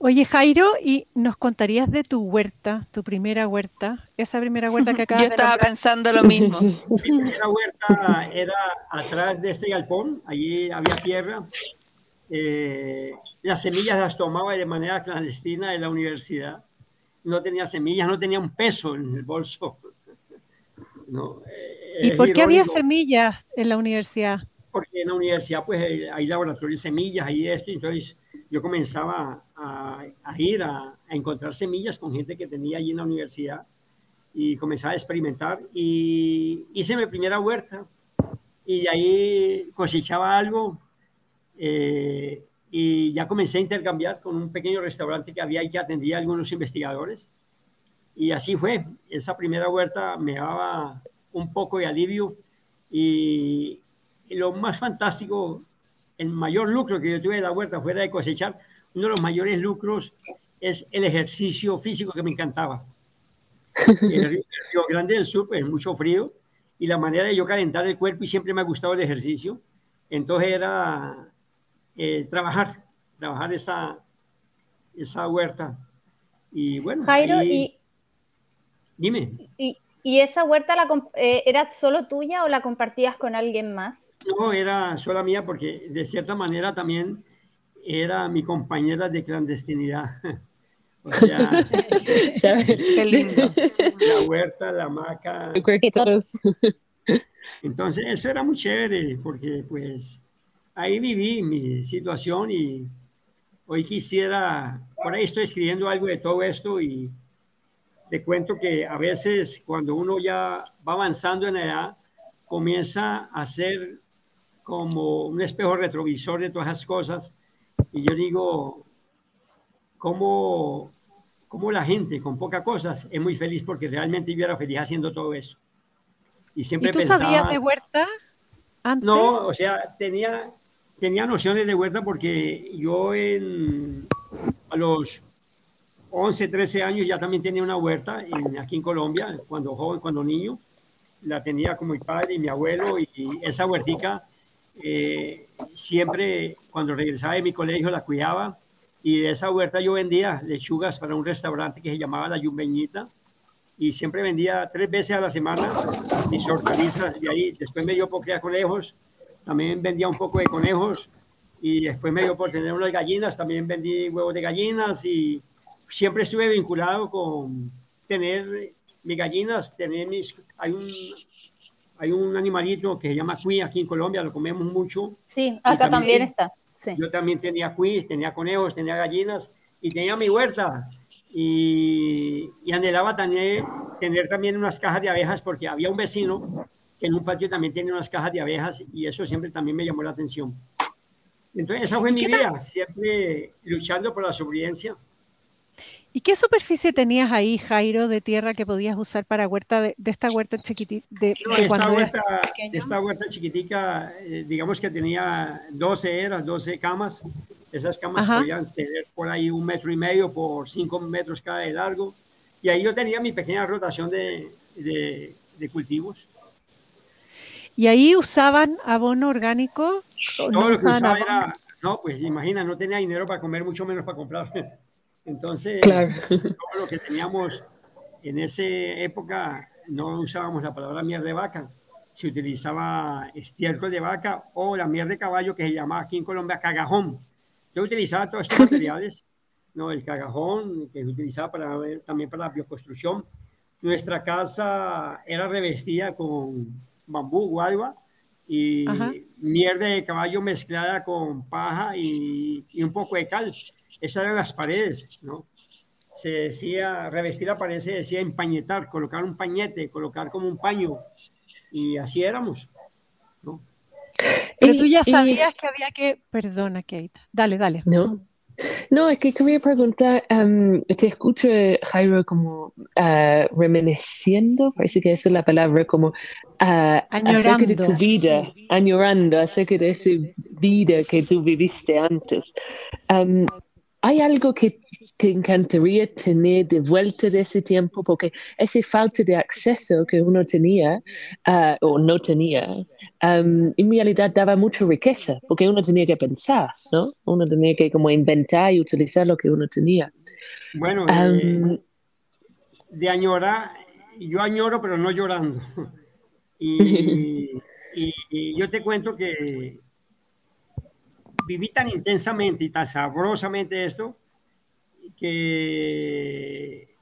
Oye, Jairo, ¿y nos contarías de tu huerta, tu primera huerta? Esa primera huerta que acabas Yo estaba pensando lo mismo. Mi primera huerta era atrás de este galpón, allí había tierra, eh, las semillas las tomaba de manera clandestina en la universidad. No tenía semillas, no tenía un peso en el bolso. Eh, ¿Y por qué había semillas en la universidad? Porque en la universidad pues hay laboratorios de semillas y esto, entonces yo comenzaba a, ir a, encontrar semillas con gente que tenía allí en la universidad y comenzaba a experimentar y hice mi primera huerta y ahí cosechaba algo eh, y ya comencé a intercambiar con un pequeño restaurante que había y que atendía a algunos investigadores. Y así fue. Esa primera huerta me daba un poco de alivio y, lo más fantástico, el mayor lucro que yo tuve de la huerta fuera de cosechar, uno de los mayores lucros es el ejercicio físico que me encantaba. El río, Grande del Sur, pues mucho frío y la manera de yo calentar el cuerpo y siempre me ha gustado el ejercicio. Entonces era eh, trabajar, trabajar esa, esa huerta. Y bueno. Jairo, y, Dime. Y, y esa huerta la, eh, era solo tuya o la compartías con alguien más? No, era sola mía porque de cierta manera también era mi compañera de clandestinidad. O sea, Qué lindo. la huerta, la hamaca. Entonces, eso era muy chévere porque pues ahí viví mi situación y hoy quisiera, por ahí estoy escribiendo algo de todo esto y, te cuento que a veces cuando uno ya va avanzando en edad, comienza a ser como un espejo retrovisor de todas esas cosas. Y yo digo, ¿cómo, cómo la gente con pocas cosas es muy feliz porque realmente yo era feliz haciendo todo eso? Y siempre ¿Y tú sabías de huerta antes? No, o sea, tenía, tenía nociones de huerta porque yo en, a los 11, 13 años ya también tenía una huerta aquí en Colombia, cuando joven, cuando niño. La tenía como mi padre y mi abuelo y, esa huertica eh, siempre cuando regresaba de mi colegio la cuidaba. Y de esa huerta yo vendía lechugas para un restaurante que se llamaba La Yumbeñita y siempre vendía tres veces a la semana mis hortalizas y ahí. Después me dio por criar conejos, también vendía un poco de conejos. Y después me dio por tener unas gallinas, también vendí huevos de gallinas y siempre estuve vinculado con tener mis gallinas, tener mis, hay un, hay un animalito que se llama cuy aquí en Colombia, lo comemos mucho. Sí, acá también, está. Yo también tenía cuis, tenía conejos, tenía gallinas y tenía mi huerta. Y, y, anhelaba también, tener también unas cajas de abejas porque había un vecino que en un patio también tiene unas cajas de abejas y eso siempre también me llamó la atención. Entonces esa fue mi vida, siempre luchando por la sobrevivencia. ¿Y qué superficie tenías ahí, Jairo, de tierra que podías usar para huerta de, esta huerta chiquitita? De, esta, huerta, esta huerta chiquitica, eh, digamos que tenía 12 eras, 12 camas. Esas camas podían tener por ahí un metro y medio por cinco metros cada de largo. Y ahí yo tenía mi pequeña rotación de, de, cultivos. ¿Y ahí usaban abono orgánico? No, no lo que usaba era, no, pues imagina, no tenía dinero para comer, mucho menos para comprar. Entonces, todo lo que teníamos en esa época, no usábamos la palabra mierda de vaca, se utilizaba estiércol de vaca o la mierda de caballo que se llamaba aquí en Colombia cagajón. Yo utilizaba todos estos materiales, ¿no? el cagajón que se utilizaba para, también para la bioconstrucción. Nuestra casa era revestida con bambú, guadua y mierda de caballo mezclada con paja y, y un poco de cal esas eran las paredes, ¿no? Se decía, revestir la pared se decía empañetar, colocar un pañete, colocar como un paño, y así éramos, ¿no? Pero tú ya sabías que había que, perdona Kate, dale, dale. No, no, es que quería preguntar, um, te escucho, Jairo, como uh, reminisciendo, parece que esa es la palabra, como uh, acerca de tu vida, añorando acerca de esa vida que tú viviste antes. Um, ¿Hay algo que te encantaría tener de vuelta de ese tiempo? Porque esa falta de acceso que uno tenía uh, o no tenía, um, en realidad daba mucha riqueza, porque uno tenía que pensar, ¿no? Uno tenía que como inventar y utilizar lo que uno tenía. Bueno, um, de añorar, yo añoro, pero no llorando. y, y yo te cuento que viví tan intensamente y tan sabrosamente esto que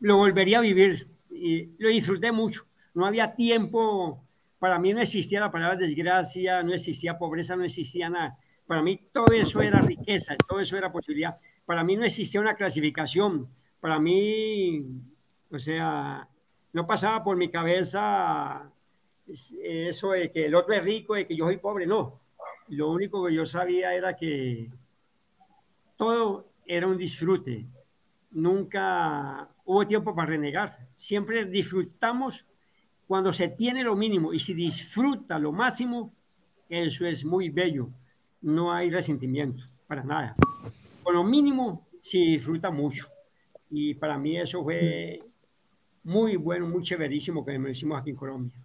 lo volvería a vivir y lo disfruté mucho. No había tiempo, para mí no existía la palabra desgracia, no existía pobreza, no existía nada. Para mí todo eso era riqueza, todo eso era posibilidad. Para mí no existía una clasificación. Para mí, o sea, no pasaba por mi cabeza eso de que el otro es rico, y que yo soy pobre, no lo único que yo sabía era que todo era un disfrute. Nunca hubo tiempo para renegar. Siempre disfrutamos cuando se tiene lo mínimo y si disfruta lo máximo, eso es muy bello. No hay resentimiento para nada. Con lo mínimo se disfruta mucho. Y para mí eso fue muy bueno, muy chéverísimo que me hicimos aquí en Colombia.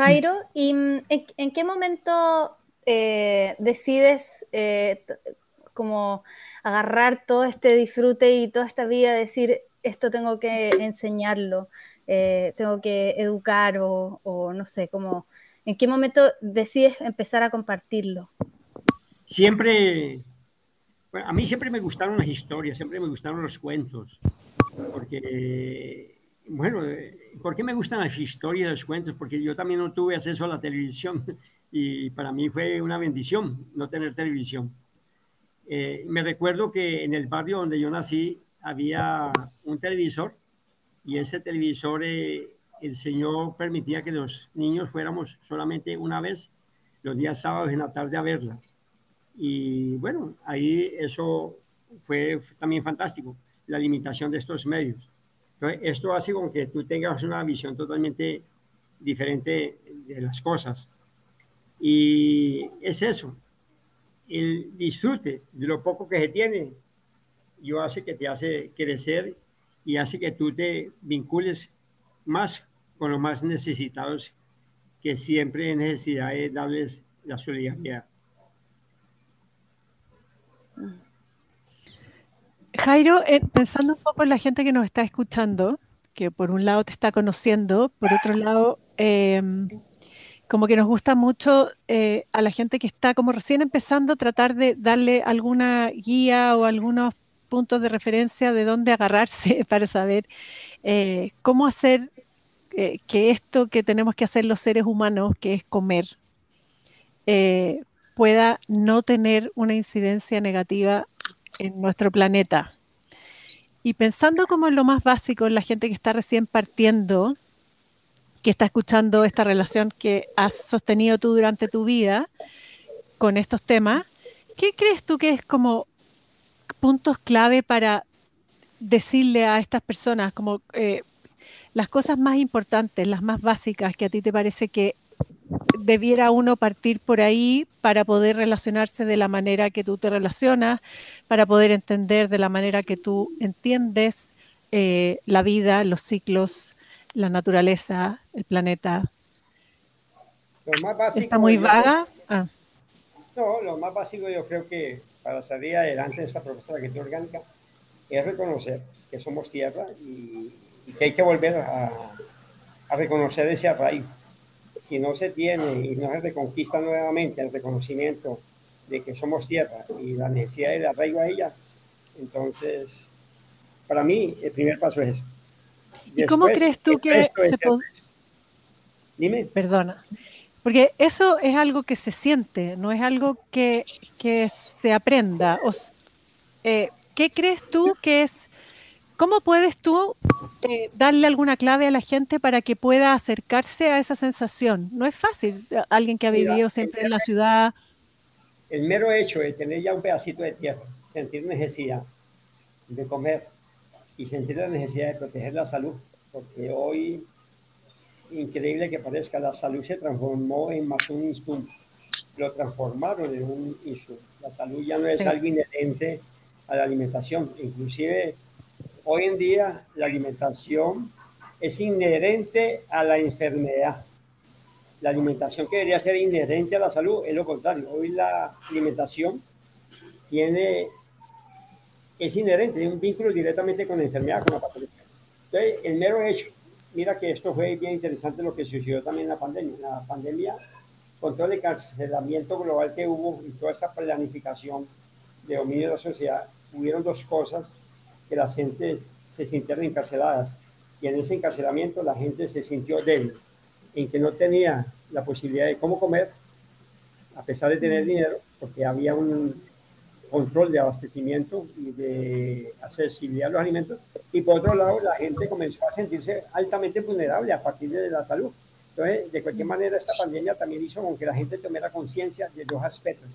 Jairo, ¿y mm, en, qué momento eh, decides eh, como agarrar todo este disfrute y toda esta vida, decir, esto tengo que enseñarlo, eh, tengo que educar o, no sé, como, ¿en qué momento decides empezar a compartirlo? Siempre, a mí siempre me gustaron las historias, siempre me gustaron los cuentos, porque bueno, eh, ¿por qué me gustan las historias, los cuentos? Porque yo también no tuve acceso a la televisión y para mí fue una bendición no tener televisión. Eh, me recuerdo que en el barrio donde yo nací había un televisor y ese televisor eh, el Señor permitía que los niños fuéramos solamente una vez los días sábados en la tarde a verla. Y bueno, ahí eso fue también fantástico, la limitación de estos medios. Esto hace que tú tengas una visión totalmente diferente de las cosas. Y es eso, el disfrute de lo poco que se tiene, yo hace que te hace crecer y hace que tú te vincules más con los más necesitados, que siempre hay necesidad de darles la solidaridad. Jairo, eh, pensando un poco en la gente que nos está escuchando, que por un lado te está conociendo, por otro lado, em, como que nos gusta mucho eh, a la gente que está como recién empezando, tratar de darle alguna guía o algunos puntos de referencia de dónde agarrarse para saber eh, cómo hacer que esto que tenemos que hacer los seres humanos, que es comer, pueda no tener una incidencia negativa en nuestro planeta. Y pensando como en lo más básico, en la gente que está recién partiendo, que está escuchando esta relación que has sostenido tú durante tu vida con estos temas, ¿qué crees tú que es como puntos clave para decirle a estas personas como eh, las cosas más importantes, las más básicas que a ti te parece que debiera uno partir por ahí para poder relacionarse de la manera que tú te relacionas, para poder entender de la manera que tú entiendes eh, la vida, los ciclos, la naturaleza, el planeta. ¿Está muy vaga? Ah. No, lo más básico yo creo que para salir adelante de esta propuesta de la orgánica es reconocer que somos tierra y, que hay que volver a, a reconocer ese arraigo si no se tiene y no se reconquista nuevamente el reconocimiento de que somos tierra y la necesidad de arraigo a ella, entonces, para mí, el primer paso es eso. ¿Y cómo crees tú que se puede... Dime. Perdona. Porque eso es algo que se siente, no es algo que, que se aprenda. O, eh, ¿Qué crees tú que es ¿Cómo puedes tú eh, darle alguna clave a la gente para que pueda acercarse a esa sensación? No es fácil. Alguien que ha vivido siempre en la ciudad. El mero hecho de tener ya un pedacito de tierra, sentir necesidad de comer y sentir la necesidad de proteger la salud, porque hoy, increíble que parezca, la salud se transformó en más un insumo. Lo transformaron en un insumo. La salud ya no es algo inherente a la alimentación, inclusive hoy en día la alimentación es inherente a la enfermedad. La alimentación que debería ser inherente a la salud es lo contrario. Hoy la alimentación tiene, es inherente, tiene un vínculo directamente con la enfermedad, con la patología. Entonces, el mero hecho, mira que esto fue bien interesante lo que sucedió también en la pandemia. La pandemia, con todo el encarcelamiento global que hubo y toda esa planificación de dominio de la sociedad, hubieron dos cosas que las gentes se sintieron encarceladas y en ese encarcelamiento la gente se sintió débil, en que no tenía la posibilidad de cómo comer, a pesar de tener dinero, porque había un control de abastecimiento y de accesibilidad a los alimentos. Y por otro lado, la gente comenzó a sentirse altamente vulnerable a partir de la salud. Entonces, de cualquier manera, esta pandemia también hizo con que la gente tomara conciencia de dos aspectos,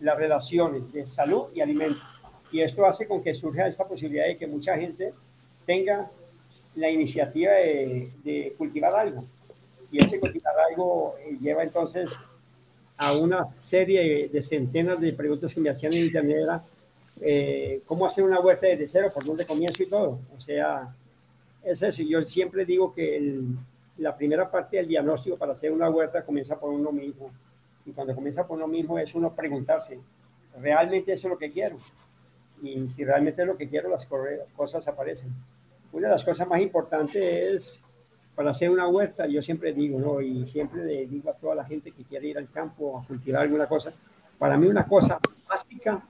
las relaciones de salud y alimentos y esto hace con que surja esta posibilidad de que mucha gente tenga la iniciativa de, cultivar algo. Y ese cultivar algo eh, lleva entonces a una serie de, centenas de preguntas que me hacían en internet. Eh, ¿Cómo hacer una huerta desde cero? ¿Por dónde comienzo y todo? O sea, es eso. Yo siempre digo que la primera parte del diagnóstico para hacer una huerta comienza por uno mismo. Y cuando comienza por uno mismo es uno preguntarse, ¿realmente eso es lo que quiero? Y si realmente es lo que quiero, las cosas aparecen. Una de las cosas más importantes es para hacer una huerta, yo siempre digo, ¿no? Y siempre le digo a toda la gente que quiere ir al campo a cultivar alguna cosa, para mí una cosa básica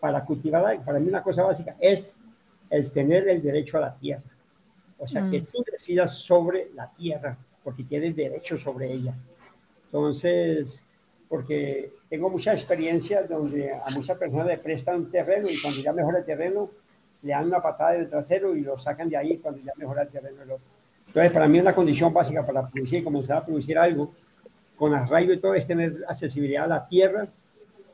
para cultivar, para mí una cosa básica es el tener el derecho a la tierra. O sea, que mm. tú decidas sobre la tierra, porque tienes derecho sobre ella. Entonces, porque tengo mucha experiencia donde a muchas personas le prestan terreno y cuando ya mejora el terreno, le dan una patada del trasero y lo sacan de ahí cuando ya mejora el terreno. Entonces, para mí una condición básica para producir y comenzar a producir algo con arraigo y todo es tener accesibilidad a la tierra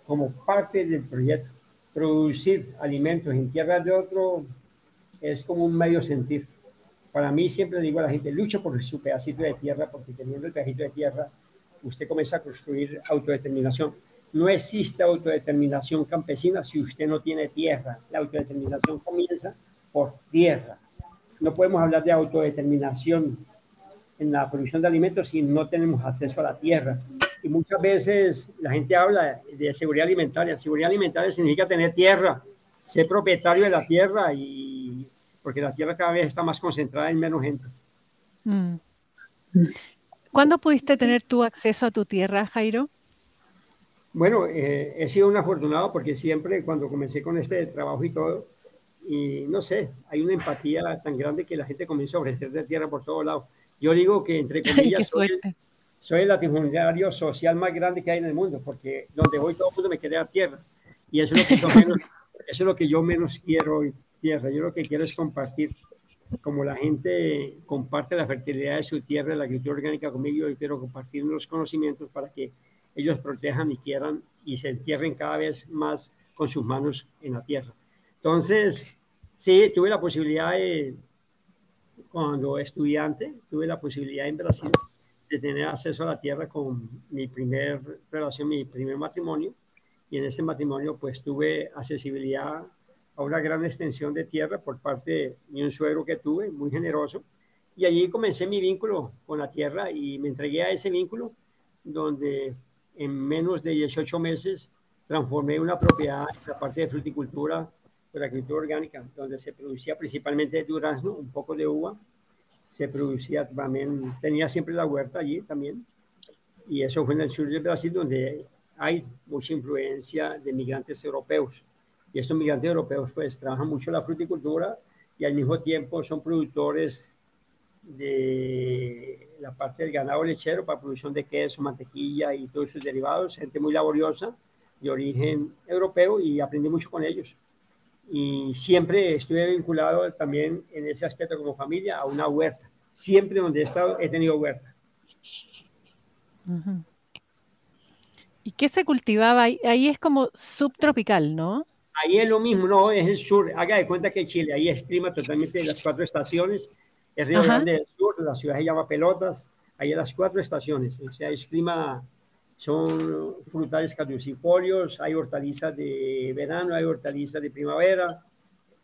como parte del proyecto. Producir alimentos en tierras de otro es como un medio sentir. Para mí siempre digo a la gente, lucha por su pedacito de tierra, porque teniendo el pedacito de tierra, usted comienza a construir autodeterminación. No existe autodeterminación campesina si usted no tiene tierra. La autodeterminación comienza por tierra. No podemos hablar de autodeterminación en la producción de alimentos si no tenemos acceso a la tierra. Y muchas veces la gente habla de seguridad alimentaria. Seguridad alimentaria significa tener tierra, ser propietario de la tierra y porque la tierra cada vez está más concentrada en menos gente. Mm. ¿Cuándo pudiste tener tu acceso a tu tierra, Jairo? Bueno, eh, he sido un afortunado porque siempre cuando comencé con este trabajo y todo, y no sé, hay una empatía tan grande que la gente comienza a ofrecer de tierra por todos lados. Yo digo que, entre comillas, soy, soy, el latifundiario social más grande que hay en el mundo, porque donde voy todo el mundo me quiere dar tierra. Y eso es lo que yo menos, eso es lo que yo menos quiero, tierra. Yo lo que quiero es compartir. Como la gente comparte la fertilidad de su tierra, la agricultura orgánica conmigo, yo quiero compartir los conocimientos para que ellos protejan y quieran y se entierren cada vez más con sus manos en la tierra. Entonces, sí, tuve la posibilidad cuando estudiante, tuve la posibilidad en Brasil de tener acceso a la tierra con mi primer relación, mi primer matrimonio. Y en ese matrimonio, pues tuve accesibilidad a una gran extensión de tierra por parte de un suegro que tuve, muy generoso. Y allí comencé mi vínculo con la tierra y me entregué a ese vínculo donde en menos de 18 meses transformé una propiedad en la parte de fruticultura, de la agricultura orgánica, donde se producía principalmente durazno, un poco de uva, se producía también, tenía siempre la huerta allí también, y eso fue en el sur de Brasil, donde hay mucha influencia de migrantes europeos. Y estos migrantes europeos pues trabajan mucho la fruticultura y al mismo tiempo son productores de la parte del ganado lechero para producción de queso, mantequilla y todos sus derivados, gente muy laboriosa de origen europeo y aprendí mucho con ellos. Y siempre estuve vinculado también en ese aspecto como familia a una huerta. Siempre donde he estado he tenido huerta. ¿Y qué se cultivaba ahí? Ahí es como subtropical, ¿no? Ahí es lo mismo, no, es el sur. Haga de cuenta que Chile, ahí es clima totalmente de las cuatro estaciones. El Río Grande del Sur, la ciudad se llama Pelotas, hay las cuatro estaciones, o sea, es clima, son frutales caducifolios, hay hortalizas de verano, hay hortalizas de primavera,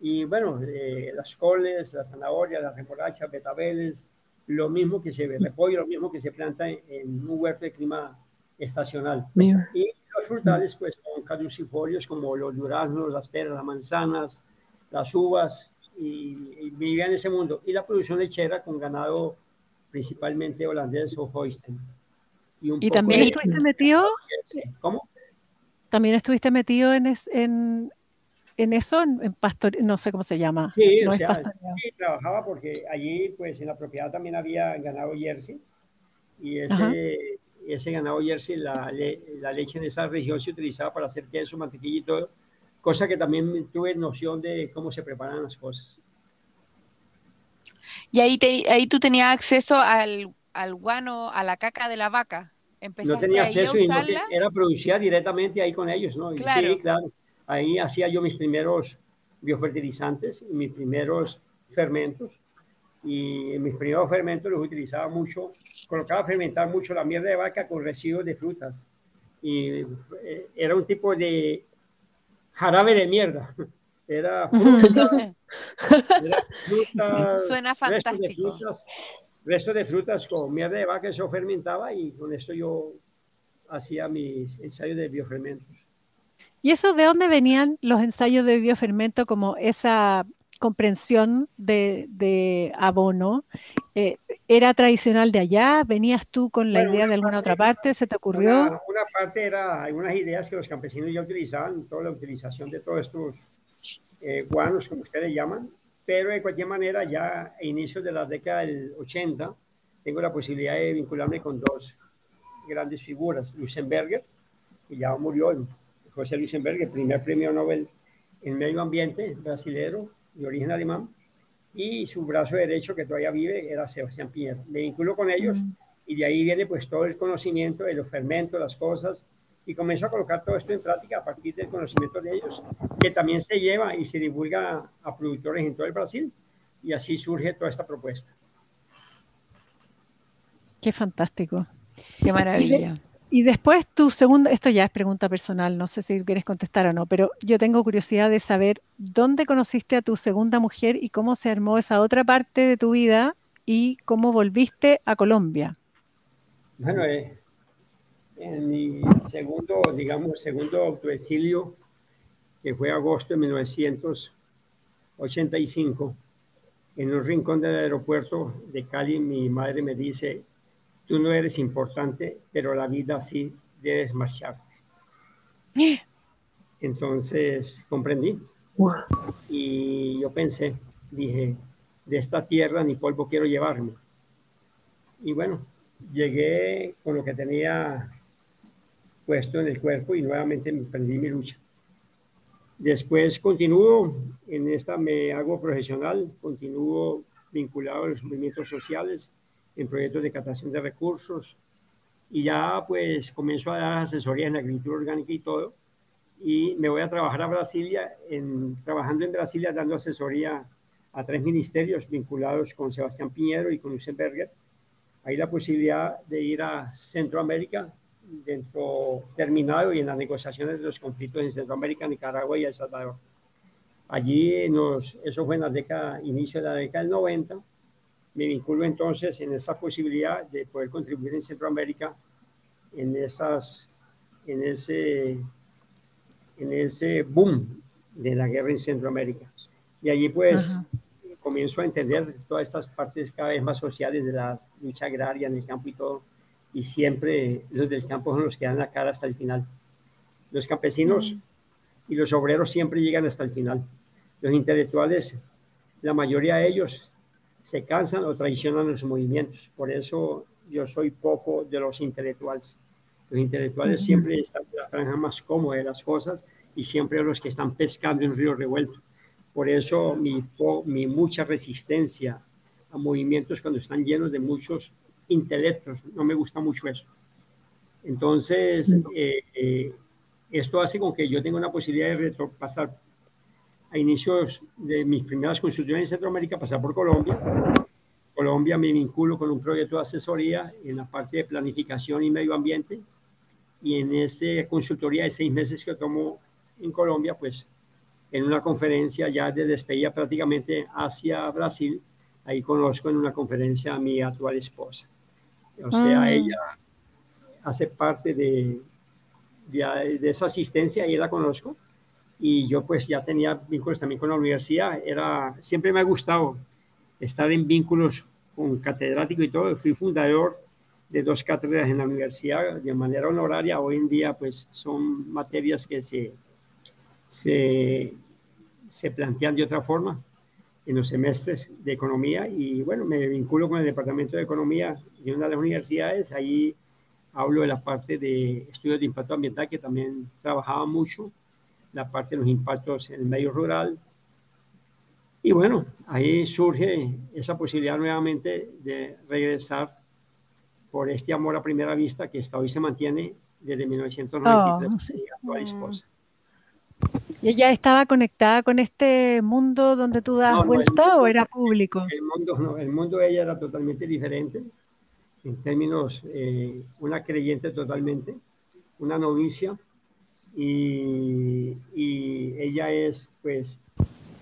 y bueno, eh, las coles, las zanahorias, las remolachas, betabeles, lo mismo que se ve, repollo, lo mismo que se planta en, un huerto de clima estacional. Y los frutales, pues, son caducifolios como los duraznos, las peras, las manzanas, las uvas, y, vivía en ese mundo. Y la producción lechera con ganado principalmente holandés o Holstein. ¿Y, también estuviste metido? ¿Cómo? ¿También estuviste metido en, en, en eso, en, pastor, no sé cómo se llama? Sí, sí, trabajaba porque allí, pues en la propiedad también había ganado jersey y ese, ese ganado jersey, la, la, leche en esa región se utilizaba para hacer queso, mantequilla y todo cosa que también tuve noción de cómo se preparan las cosas. Y ahí, ahí tú tenías acceso al, al guano, a la caca de la vaca. no tenía acceso y era producida directamente ahí con ellos, ¿no? Claro. Sí, claro. Ahí hacía yo mis primeros biofertilizantes mis primeros fermentos. Y mis primeros fermentos los utilizaba mucho, colocaba a fermentar mucho la mierda de vaca con residuos de frutas. Y eh, era un tipo de jarabe de mierda. Era fruta, Suena fantástico. Resto de, frutas, con mierda de vaca, eso fermentaba y con eso yo hacía mis ensayos de biofermentos. ¿Y eso de dónde venían los ensayos de biofermento como esa comprensión de, abono? Eh, ¿Era tradicional de allá? ¿Venías tú con la idea de alguna otra parte? ¿Se te ocurrió? Una, parte era algunas ideas que los campesinos ya utilizaban, toda la utilización de todos estos eh, guanos, como ustedes llaman, pero de cualquier manera ya a inicios de la década del 80 tengo la posibilidad de vincularme con dos grandes figuras, Luxemberger, que ya murió, José Luxemberger, primer premio Nobel en medio ambiente brasilero, de origen alemán, y su brazo derecho, que todavía vive, era Sebastián Piñero. Me vinculo con ellos y de ahí viene pues todo el conocimiento de los fermentos, las cosas, y comienzo a colocar todo esto en práctica a partir del conocimiento de ellos, que también se lleva y se divulga a productores en todo el Brasil, y así surge toda esta propuesta. Qué fantástico. Qué maravilla. Y después tu segunda, esto ya es pregunta personal, no sé si quieres contestar o no, pero yo tengo curiosidad de saber dónde conociste a tu segunda mujer y cómo se armó esa otra parte de tu vida y cómo volviste a Colombia. Bueno, eh, en mi segundo, digamos, segundo autoexilio, que fue agosto de 1985, en un rincón del aeropuerto de Cali, mi madre me dice, tú no eres importante, pero la vida sí debes marcharte. Entonces comprendí y yo pensé, dije, de esta tierra ni polvo quiero llevarme. Y bueno, llegué con lo que tenía puesto en el cuerpo y nuevamente emprendí mi lucha. Después continúo, en esta me hago profesional, continúo vinculado a los movimientos sociales, en proyectos de captación de recursos y ya pues comienzo a dar asesoría en agricultura orgánica y todo y me voy a trabajar a Brasilia, en, trabajando en Brasilia dando asesoría a tres ministerios vinculados con Sebastián Piñero y con Luxemberger. Hay la posibilidad de ir a Centroamérica dentro terminado y en las negociaciones de los conflictos en Centroamérica, Nicaragua y El Salvador. Allí, nos, eso fue en la década, inicio de la década del 90, me vinculo entonces en esa posibilidad de poder contribuir en Centroamérica en, esas, en, ese, en ese boom de la guerra en Centroamérica. Y allí pues Ajá. comienzo a entender todas estas partes cada vez más sociales de la lucha agraria en el campo y todo. Y siempre los del campo son los que dan la cara hasta el final. Los campesinos y los obreros siempre llegan hasta el final. Los intelectuales, la mayoría de ellos se cansan o traicionan los movimientos. Por eso yo soy poco de los intelectuales. Los intelectuales siempre están en la franja más cómoda de las cosas y siempre los que están pescando en río revuelto. Por eso mi, mi mucha resistencia a movimientos cuando están llenos de muchos intelectos. No me gusta mucho eso. Entonces, eh, eh, esto hace con que yo tenga una posibilidad de retropasar a inicios de mis primeras consultorías en Centroamérica, pasar por Colombia. Colombia me vinculo con un proyecto de asesoría en la parte de planificación y medio ambiente. Y en esa consultoría de seis meses que tomo en Colombia, pues en una conferencia ya de despedida prácticamente hacia Brasil, ahí conozco en una conferencia a mi actual esposa. O sea, Mm. ella hace parte de, de, de esa asistencia, y la conozco y yo pues ya tenía vínculos también con la universidad, era, siempre me ha gustado estar en vínculos con catedrático y todo, fui fundador de dos cátedras en la universidad de manera honoraria, hoy en día pues son materias que se, se, se plantean de otra forma en los semestres de economía. Y bueno, me vinculo con el departamento de economía de una de las universidades, ahí hablo de la parte de estudios de impacto ambiental que también trabajaba mucho la parte de los impactos en el medio rural. Y bueno, ahí surge esa posibilidad nuevamente de regresar por este amor a primera vista que hasta hoy se mantiene desde 1993 Oh, mi actual esposa. ¿Y ella estaba conectada con este mundo donde tú das No, no, el vuelta mundo- o era público? El mundo, no, el mundo de ella era totalmente diferente, en términos, eh, una creyente totalmente, una novicia, y, y ella es, pues,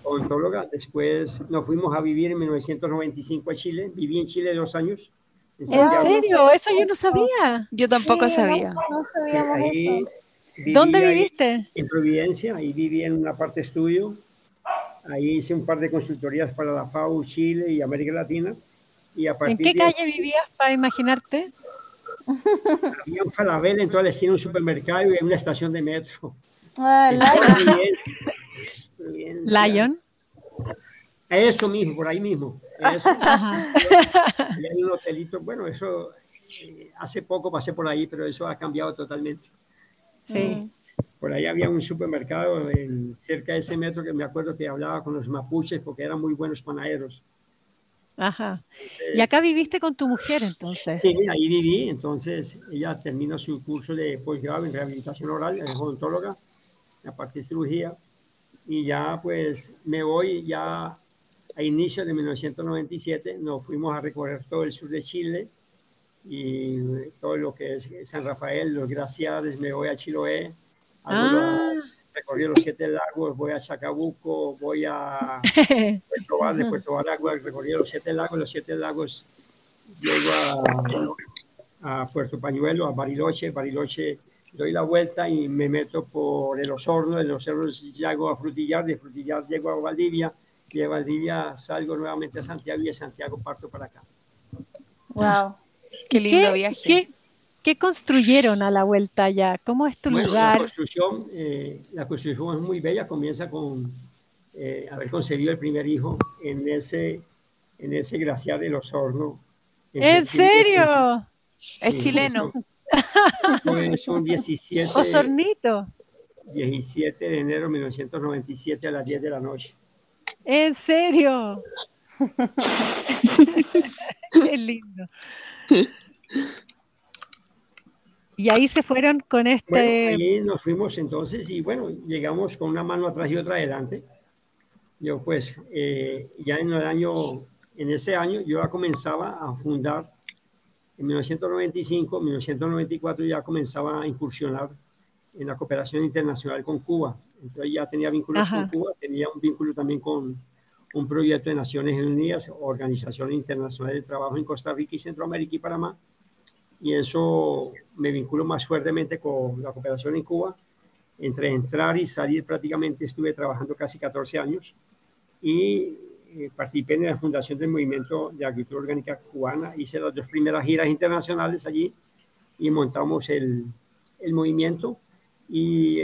odontóloga. Después nos fuimos a vivir en 1995 a Chile, viví en Chile dos años. ¿En Santiago. serio? Eso yo no sabía. Yo tampoco Sí, sabía. No, no sabíamos Ahí eso. viví ¿Dónde ahí viviste? En Providencia, ahí viví en una parte estudio. Ahí hice un par de consultorías para la FAO, Chile y América Latina. Y a ¿En qué de calle vivías para imaginarte? Había un falabel en toda la esquina, un supermercado y una estación de metro. Ah, En. Lion. Eso mismo, por ahí mismo. Eso. Y hay un hotelito, bueno, eso eh, hace poco pasé por ahí, pero eso ha cambiado totalmente. Sí. por ahí había un supermercado en, cerca de ese metro que me acuerdo que hablaba con los mapuches porque eran muy buenos panaderos. Ajá. y acá viviste con tu mujer entonces. Sí, ahí viví. Entonces ella terminó su curso de posgrado en rehabilitación oral, es odontóloga, la parte de cirugía. Y ya pues me voy ya a inicio de 1997. Nos fuimos a recorrer todo el sur de Chile y todo lo que es San Rafael, los glaciares. Me voy a Chiloé Ah. Recorrí los siete lagos, voy a Chacabuco, voy a Puerto Val, de Puerto recorrí los siete lagos, los siete lagos llego a, a Puerto Pañuelo, a Bariloche, Bariloche doy la vuelta y me meto por el Osorno, los Osorno llego a Frutillar, de Frutillar llego a Valdivia, y de Valdivia salgo nuevamente a Santiago y de Santiago parto para acá. Wow, qué lindo viaje. ¿Qué construyeron a la vuelta allá? ¿Cómo es tu lugar? La construcción, eh, la construcción es muy bella, comienza con eh, haber concebido el primer hijo en ese, en ese glaciar de los hornos. ¿En serio? es chileno. Es un 17. Osornito. 17 de enero de 1997 a las 10 de la noche. ¿En serio? Qué lindo. Y ahí se fueron con este... Bueno, ahí nos fuimos entonces y bueno, llegamos con una mano atrás y otra adelante. Yo pues eh, ya en el año, en ese año yo ya comenzaba a fundar, en 1995, 1994 ya comenzaba a incursionar en la cooperación internacional con Cuba. Entonces ya tenía vínculos con Cuba, tenía un vínculo también con un proyecto de Naciones Unidas, Organización Internacional de Trabajo en Costa Rica y Centroamérica y Panamá y eso me vinculo más fuertemente con la cooperación en Cuba. Entre entrar y salir prácticamente estuve trabajando casi 14 años y eh, participé en la fundación del movimiento de agricultura orgánica cubana. Hice las dos primeras giras internacionales allí y montamos el, el movimiento. Y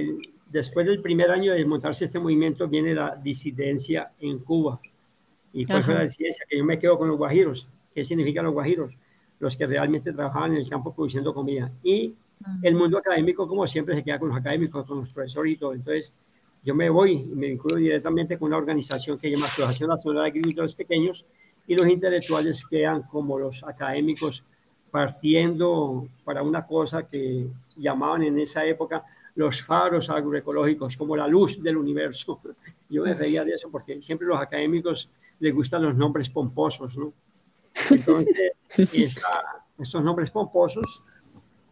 después del primer año de montarse este movimiento viene la disidencia en Cuba. ¿Y cuál fue la disidencia? Que yo me quedo con los guajiros. ¿Qué significan los guajiros? Los que realmente trabajaban en el campo produciendo comida. Y el mundo académico, como siempre, se queda con los académicos, con los profesores y todo. Entonces, yo me voy y me vinculo directamente con una organización que se llama Asociación Nacional de Agricultores Pequeños y los intelectuales quedan como los académicos partiendo para una cosa que llamaban en esa época los faros agroecológicos, como la luz del universo. Yo me reía de eso porque siempre los académicos les gustan los nombres pomposos, ¿no? Entonces, estos nombres pomposos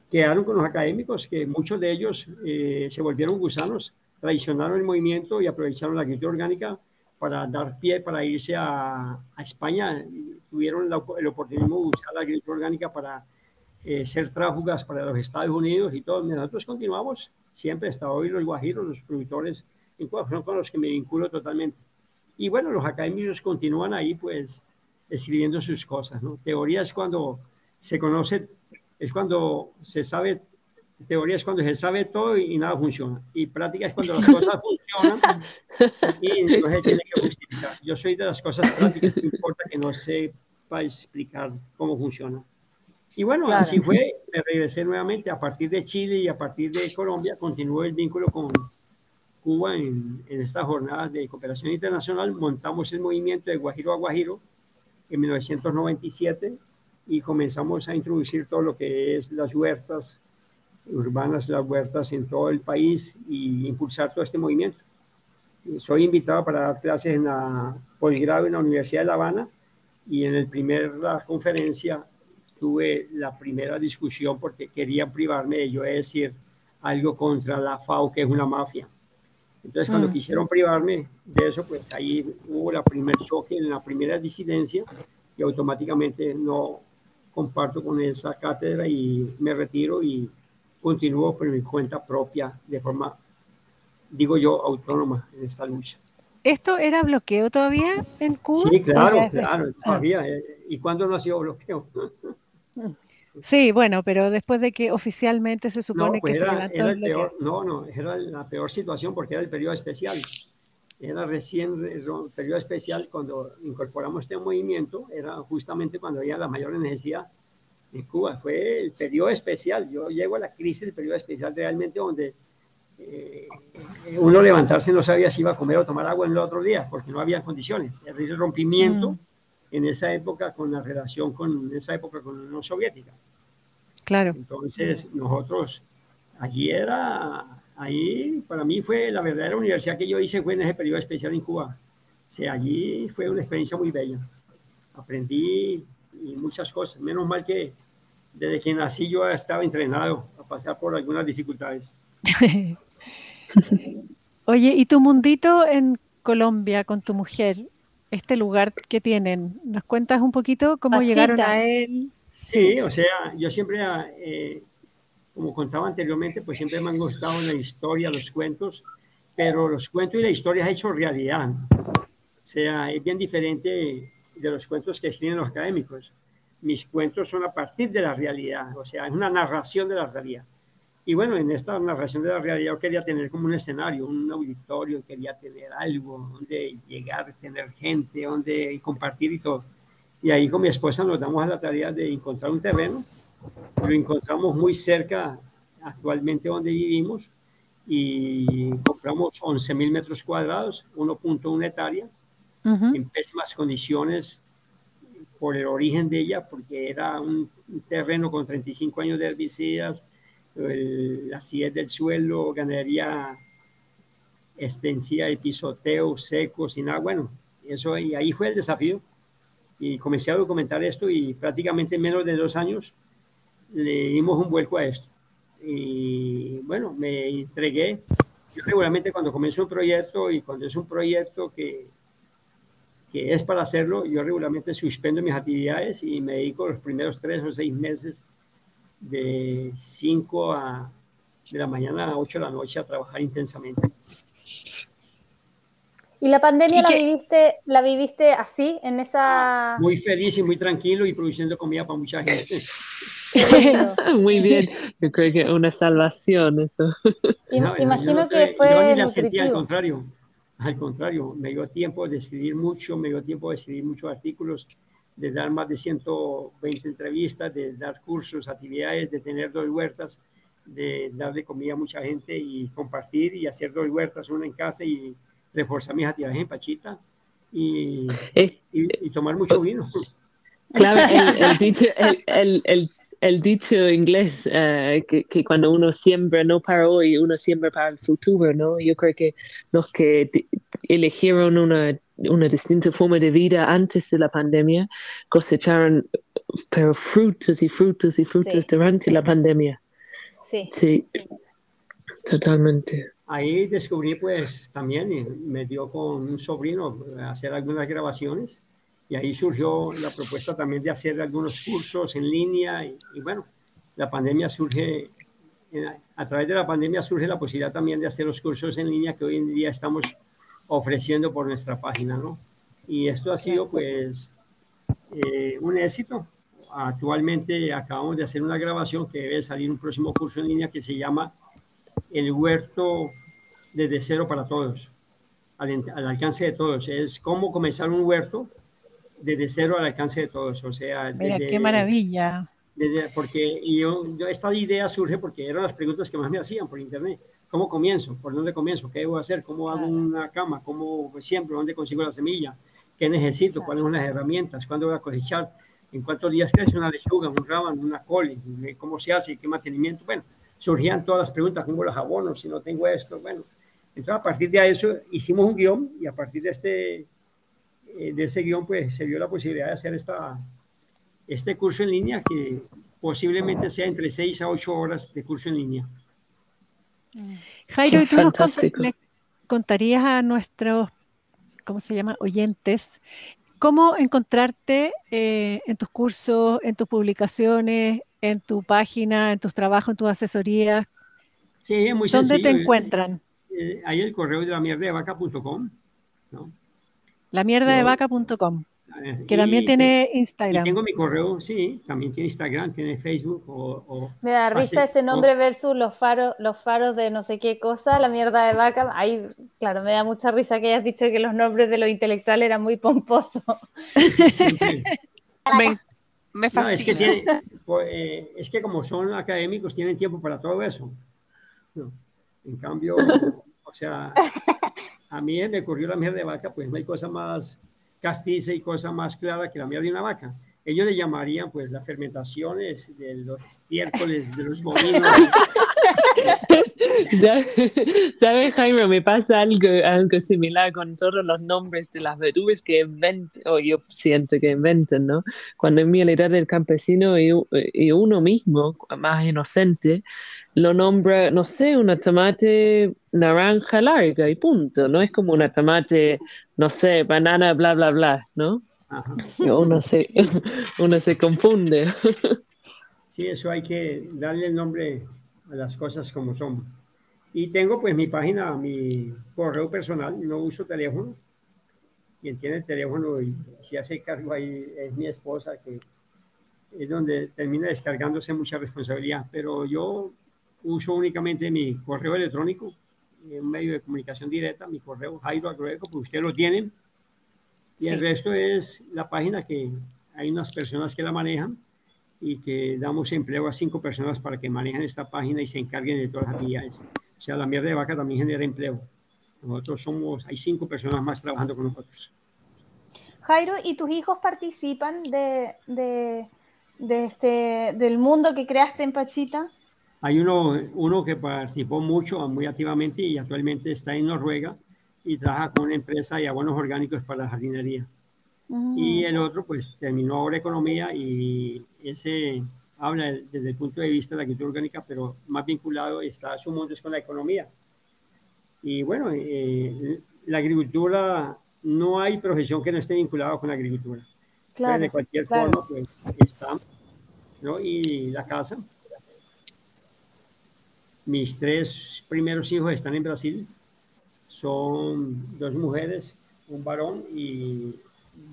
quedaron con los académicos, que muchos de ellos eh, se volvieron gusanos, traicionaron el movimiento y aprovecharon la agricultura orgánica para dar pie para irse a, España. Tuvieron el oportunismo de usar la agricultura orgánica para eh, ser tráfugas para los Estados Unidos y todo. Nosotros continuamos siempre, hasta hoy los guajiros, los productores, son con los que me vinculo totalmente. Y bueno, los académicos continúan ahí, pues escribiendo sus cosas. ¿no? Teoría es cuando se conoce, es cuando se sabe, teoría es cuando se sabe todo y, nada funciona. Y práctica es cuando las cosas funcionan y no se tiene que justificar. Yo soy de las cosas prácticas, no importa que no sepa explicar cómo funciona. Y bueno, así fue, me regresé nuevamente a partir de Chile y a partir de Colombia, continuó el vínculo con Cuba en, en estas jornadas de cooperación internacional, montamos el movimiento de Guajiro a Guajiro, en 1997 y comenzamos a introducir todo lo que es las huertas urbanas, las huertas en todo el país y impulsar todo este movimiento. Soy invitado para dar clases en la posgrado en la Universidad de La Habana y en el primer la conferencia tuve la primera discusión porque querían privarme de yo decir algo contra la FAO, que es una mafia. Entonces, cuando mm. quisieron privarme de eso, pues ahí hubo la primer choque, en la primera disidencia, y automáticamente no comparto con esa cátedra y me retiro y continúo por mi cuenta propia, de forma, digo yo, autónoma en esta lucha. ¿Esto era bloqueo todavía en Cuba? Sí, claro, claro, todavía. Ah. ¿Y cuándo no ha sido bloqueo? Sí, bueno, pero después de que oficialmente se supone que pues se levantó el peor, No, no, era la peor situación porque era el periodo especial. Era recién el periodo especial cuando incorporamos este movimiento, era justamente cuando había la mayor necesidad en Cuba. Fue el periodo especial. Yo llego a la crisis del periodo especial realmente donde eh, uno levantarse no sabía si iba a comer o tomar agua en el otro día, porque no había condiciones. El rompimiento Mm. En esa época con la relación con esa época con la Unión Soviética. Claro. Entonces, nosotros, allí era, ahí para mí fue la verdadera universidad que yo hice fue en ese periodo especial en Cuba. O sea, allí fue una experiencia muy bella. Aprendí muchas cosas. Menos mal que desde que nací yo estaba entrenado a pasar por algunas dificultades. Oye, ¿y tu mundito en Colombia con tu mujer? Este lugar que tienen, ¿nos cuentas un poquito cómo Pachita. llegaron a él? Sí, o sea, yo siempre, eh, como contaba anteriormente, pues siempre me han gustado la historia, los cuentos, pero los cuentos y la historia es hecho realidad. O sea, es bien diferente de los cuentos que escriben los académicos. Mis cuentos son a partir de la realidad, o sea, es una narración de la realidad. Y bueno, en esta narración de la realidad yo quería tener como un escenario, un auditorio, quería tener algo donde llegar, tener gente, donde compartir y todo. Y ahí con mi esposa nos damos a la tarea de encontrar un terreno. Lo encontramos muy cerca actualmente donde vivimos y compramos 11 mil metros cuadrados, 1.1 hectárea, Ujú. en pésimas condiciones por el origen de ella, porque era un, un terreno con 35 años de herbicidas, el- la acidez del suelo, ganadería extensiva de pisoteo, seco, sin agua. Bueno, eso, y ahí fue el desafío. Y comencé a documentar esto y prácticamente en menos de dos años le dimos un vuelco a esto. Y bueno, me entregué. Yo regularmente cuando comienzo un proyecto y cuando es un proyecto que, que es para hacerlo, yo regularmente suspendo mis actividades y me dedico los primeros tres o seis meses de 5 a, de la mañana a 8 de la noche a trabajar intensamente. ¿Y la pandemia ¿Y la viviste, la viviste así, en esa... Muy feliz y muy tranquilo y produciendo comida para mucha gente. Muy bien, yo creo que es una salvación eso. No, imagino no que fue yo ni la sentí, al contrario. Al contrario, me dio tiempo de escribir mucho, me dio tiempo de escribir muchos artículos, de dar más de 120 entrevistas, de dar cursos, actividades, de tener dos huertas, de darle comida a mucha gente y compartir y hacer dos huertas, una en casa y reforzar mis actividades en Pachita y, y- y tomar mucho vino. Claro, el, el dicho, el, el, el, dicho inglés, eh, que, que cuando uno siembra no para hoy, uno siembra para el futuro, ¿no? Yo creo que los que eligieron una, una distinta forma de vida antes de la pandemia cosecharon pero frutos y frutos y frutos Sí. durante la pandemia. Sí. Sí, totalmente. Ahí descubrí pues también, me dio con un sobrino a hacer algunas grabaciones y ahí surgió la propuesta también de hacer algunos cursos en línea y, y bueno, la pandemia surge, a través de la pandemia surge la posibilidad también de hacer los cursos en línea que hoy en día estamos ofreciendo por nuestra página, ¿no? Y esto ha sido pues eh, un éxito. Actualmente acabamos de hacer una grabación que debe salir un próximo curso en línea que se llama el huerto desde cero para todos, al, al, alcance de todos. Es cómo comenzar un huerto desde cero al alcance de todos. O sea, Mira, desde, qué maravilla. Desde, porque yo, yo, esta idea surge porque eran las preguntas que más me hacían por internet. ¿Cómo comienzo? ¿Por dónde comienzo? ¿Qué debo hacer? ¿Cómo hago una cama? ¿Cómo siembro? ¿Dónde consigo la semilla? ¿Qué necesito? ¿Cuáles son las herramientas? ¿Cuándo voy a cosechar? ¿En cuántos días crece una lechuga, un rábano, una cole? ¿Cómo se hace? ¿Qué mantenimiento? Bueno, surgían todas las preguntas, ¿cómo los abono? Si no tengo esto, bueno. Entonces, a partir de eso, hicimos un guion y a partir de, este, de ese guion, pues se vio la posibilidad de hacer esta, este curso en línea que posiblemente sea entre 6 a 8 horas de curso en línea. Jairo, ¿y tú Fantástico. nos contarías a nuestros, ¿cómo se llama?, oyentes, cómo encontrarte eh, en tus cursos, en tus publicaciones, en tu página, en tus trabajos, en tus asesorías? Sí, es muy ¿Dónde sencillo. te encuentran? Eh, hay el correo de la mierda de vaca.com. ¿no? La mierda de vaca.com. Que también tiene Instagram. tengo mi correo, sí, también tiene Instagram, tiene Facebook. O, o Me da risa hace, ese nombre o, versus los faros, los faros de no sé qué cosa, la mierda de vaca. Ahí, claro, me da mucha risa que hayas dicho que los nombres de los intelectuales eran muy pomposos. Sí, sí, sí, me, me, fascina. No, es, que tiene, pues, eh, es, que como son académicos, tienen tiempo para todo eso. No. En cambio, o sea, a mí me ocurrió la miel de vaca, pues no hay cosa más castiza y cosa más clara que la miel de una vaca. Ellos le llamarían pues las fermentaciones de los estiércoles, de los bovinos. ¿Sabes, Jaime? Me pasa algo, algo similar con todos los nombres de las verduras que inventan, o yo siento que inventan, ¿no? Cuando en mi edad del campesino y, y, uno mismo, más inocente, lo nombra, no sé, una tomate naranja larga y punto. No es como una tomate, no sé, banana, bla, bla, bla, ¿no? Uno se, uno se confunde. Sí, eso hay que darle el nombre a las cosas como son. Y tengo pues mi página, mi correo personal, no uso teléfono. Quien tiene el teléfono y si hace cargo ahí es mi esposa, que es donde termina descargándose mucha responsabilidad. Pero yo uso únicamente mi correo electrónico, un medio de comunicación directa, mi correo Jairo Agrueco, pues ustedes lo tienen. Y el resto es la página que hay unas personas que la manejan y que damos empleo a cinco personas para que manejen esta página y se encarguen de todas las actividades. O sea, la mierda de vaca también genera empleo. Nosotros somos, hay cinco personas más trabajando con nosotros. Jairo, ¿y tus hijos participan de, de, de este, del mundo que creaste en Pachita? Hay uno, uno que participó mucho, muy activamente y actualmente está en Noruega y trabaja con una empresa de abonos orgánicos para la jardinería. Y el otro, pues, terminó ahora economía y ese habla desde el punto de vista de la agricultura orgánica, pero más vinculado está su mundo es con la economía. Y bueno, eh, la agricultura, no hay profesión que no esté vinculada con la agricultura. Claro, de cualquier forma, pues está, ¿no? Y la casa. Mis tres primeros hijos están en Brasil. Son dos mujeres, un varón y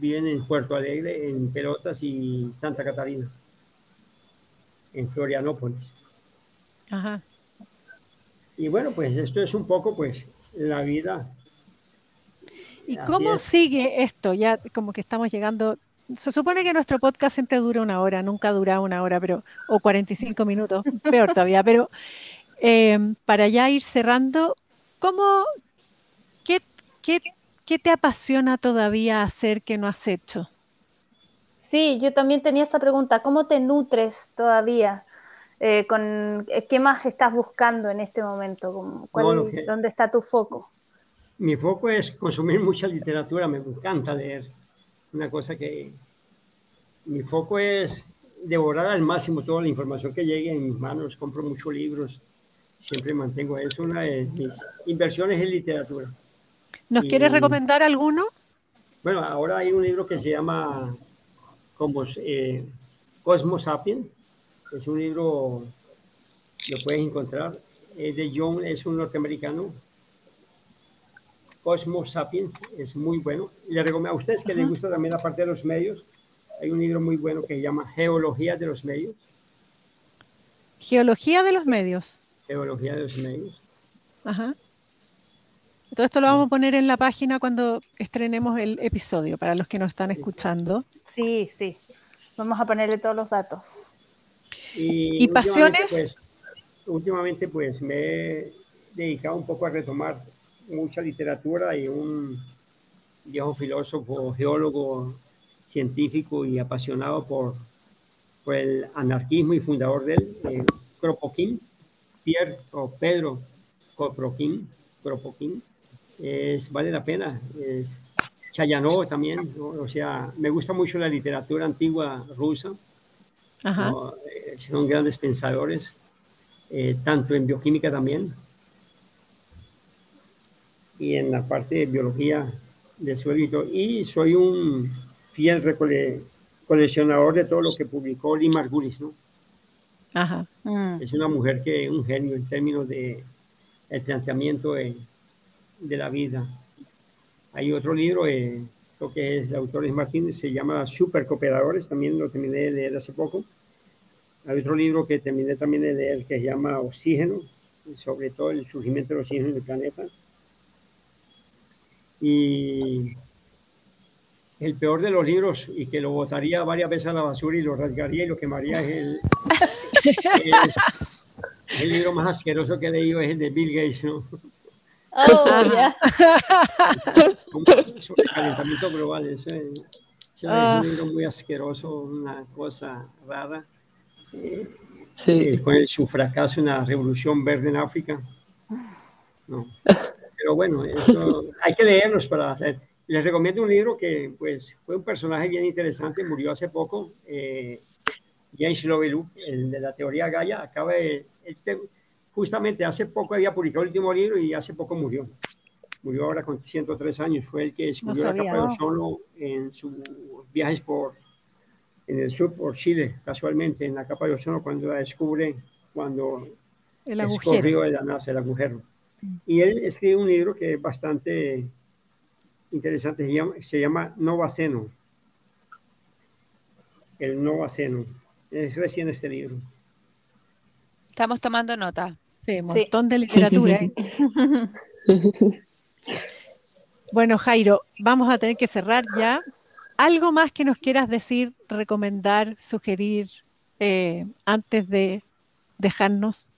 viven en Puerto Alegre, en Pelotas y Santa Catarina, en Florianópolis. Ajá. Y bueno, pues esto es un poco, pues, la vida. ¿Y cómo sigue esto? Ya como que estamos llegando. Se supone que nuestro podcast siempre dura una hora, nunca dura una hora, pero o 45 minutos, peor todavía. Pero eh, para ya ir cerrando, ¿cómo, qué, qué ¿qué te apasiona todavía hacer que no has hecho? Sí, yo también tenía esa pregunta. ¿Cómo te nutres todavía? Eh, con, eh, ¿Qué más estás buscando en este momento? ¿Dónde está tu foco? Mi foco es consumir mucha literatura, me encanta leer. Una cosa que mi foco es devorar al máximo toda la información que llegue en mis manos. Compro muchos libros, siempre mantengo eso. Una de mis inversiones en literatura. ¿Nos quieres recomendar alguno? Bueno, ahora hay un libro que se llama como, eh, Cosmos Sapiens. Es un libro, lo puedes encontrar. Es de John, es un norteamericano. Cosmos Sapiens es muy bueno. Le recomiendo a ustedes que les gusta también la parte de los medios. Hay un libro muy bueno que se llama Geología de los Medios. Geología de los medios. Geología de los medios. Ajá. Todo esto lo vamos a poner en la página cuando estrenemos el episodio, para los que nos están escuchando. Sí, sí. Vamos a ponerle todos los datos. ¿Y, pasiones? Pues, últimamente, pues me he dedicado un poco a retomar mucha literatura y un viejo filósofo, geólogo, científico y apasionado por, el anarquismo y fundador del eh, Kropotkin, Pierre o Pedro Kropotkin, Kropotkin es, vale la pena. Es Chayanov también, o sea, me gusta mucho la literatura antigua rusa. Eh, son grandes pensadores, eh, tanto en bioquímica también, y en la parte de biología del suelo. Y soy un fiel coleccionador de todo lo que publicó Lee Margulis, ¿no? Ajá. Mm. Es una mujer que es un genio en términos de el planteamiento de, de la vida. Hay otro libro, eh, creo que es de autores Martínez, se llama Supercooperadores, también lo terminé de leer hace poco. Hay otro libro que terminé también de leer que se llama Oxígeno, sobre todo el surgimiento del oxígeno en el planeta. Y el peor de los libros, y que lo botaría varias veces a la basura y lo rasgaría y lo quemaría, es el, El libro más asqueroso que he leído es el de Bill Gates, ¿no? Oh, ya. Sobre calentamiento global. Eso es, eso es Ah. un libro muy asqueroso, una cosa rara. Eh, Sí. eh, con el- su fracaso en la revolución verde en África. No. Pero bueno, eso hay que leerlos para hacer. Les recomiendo un libro que pues fue un personaje bien interesante, murió hace poco, eh, James Lovelock, el de la teoría Gaia, acaba de, él te- justamente hace poco había publicado el último libro y hace poco murió. Murió ahora con 103 años, fue el que descubrió la capa de ozono en sus viajes por en el sur por Chile, casualmente en la capa de ozono cuando la descubre, cuando El agujero. de la NASA, el agujero. Y él escribe un libro que es bastante interesante, se llama, se llama Novaceno. El Novaceno. Es recién este libro. Estamos tomando nota. Sí, un Sí. montón de literatura. ¿eh? bueno, Jairo, vamos a tener que cerrar ya. ¿Algo más que nos quieras decir, recomendar, sugerir eh, antes de dejarnos?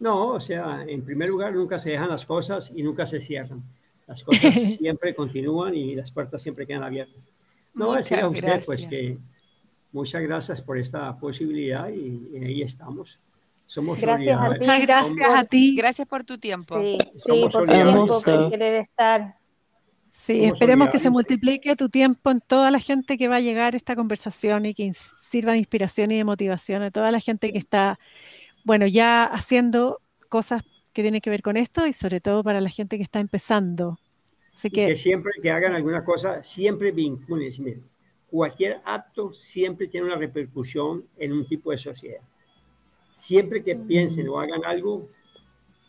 No, o sea, en primer lugar, nunca se dejan las cosas y nunca se cierran. Las cosas siempre continúan y las puertas siempre quedan abiertas. No, Muchas decir a usted, pues gracias. que muchas gracias por esta posibilidad y, y ahí estamos. Somos Gracias a solidarios. ti. Muchas gracias a ti. Gracias por tu tiempo. Sí, sí, por tu tiempo, solidarios. por querer estar. Sí, Somos esperemos que se multiplique tu tiempo en toda la gente que va a llegar a esta conversación y que sirva de inspiración y de motivación a toda la gente que está, bueno, ya haciendo cosas que tienen que ver con esto y sobre todo para la gente que está empezando. Así que que siempre que hagan alguna cosa, siempre vinculen. Cualquier acto siempre tiene una repercusión en un tipo de sociedad. Siempre que piensen o hagan algo,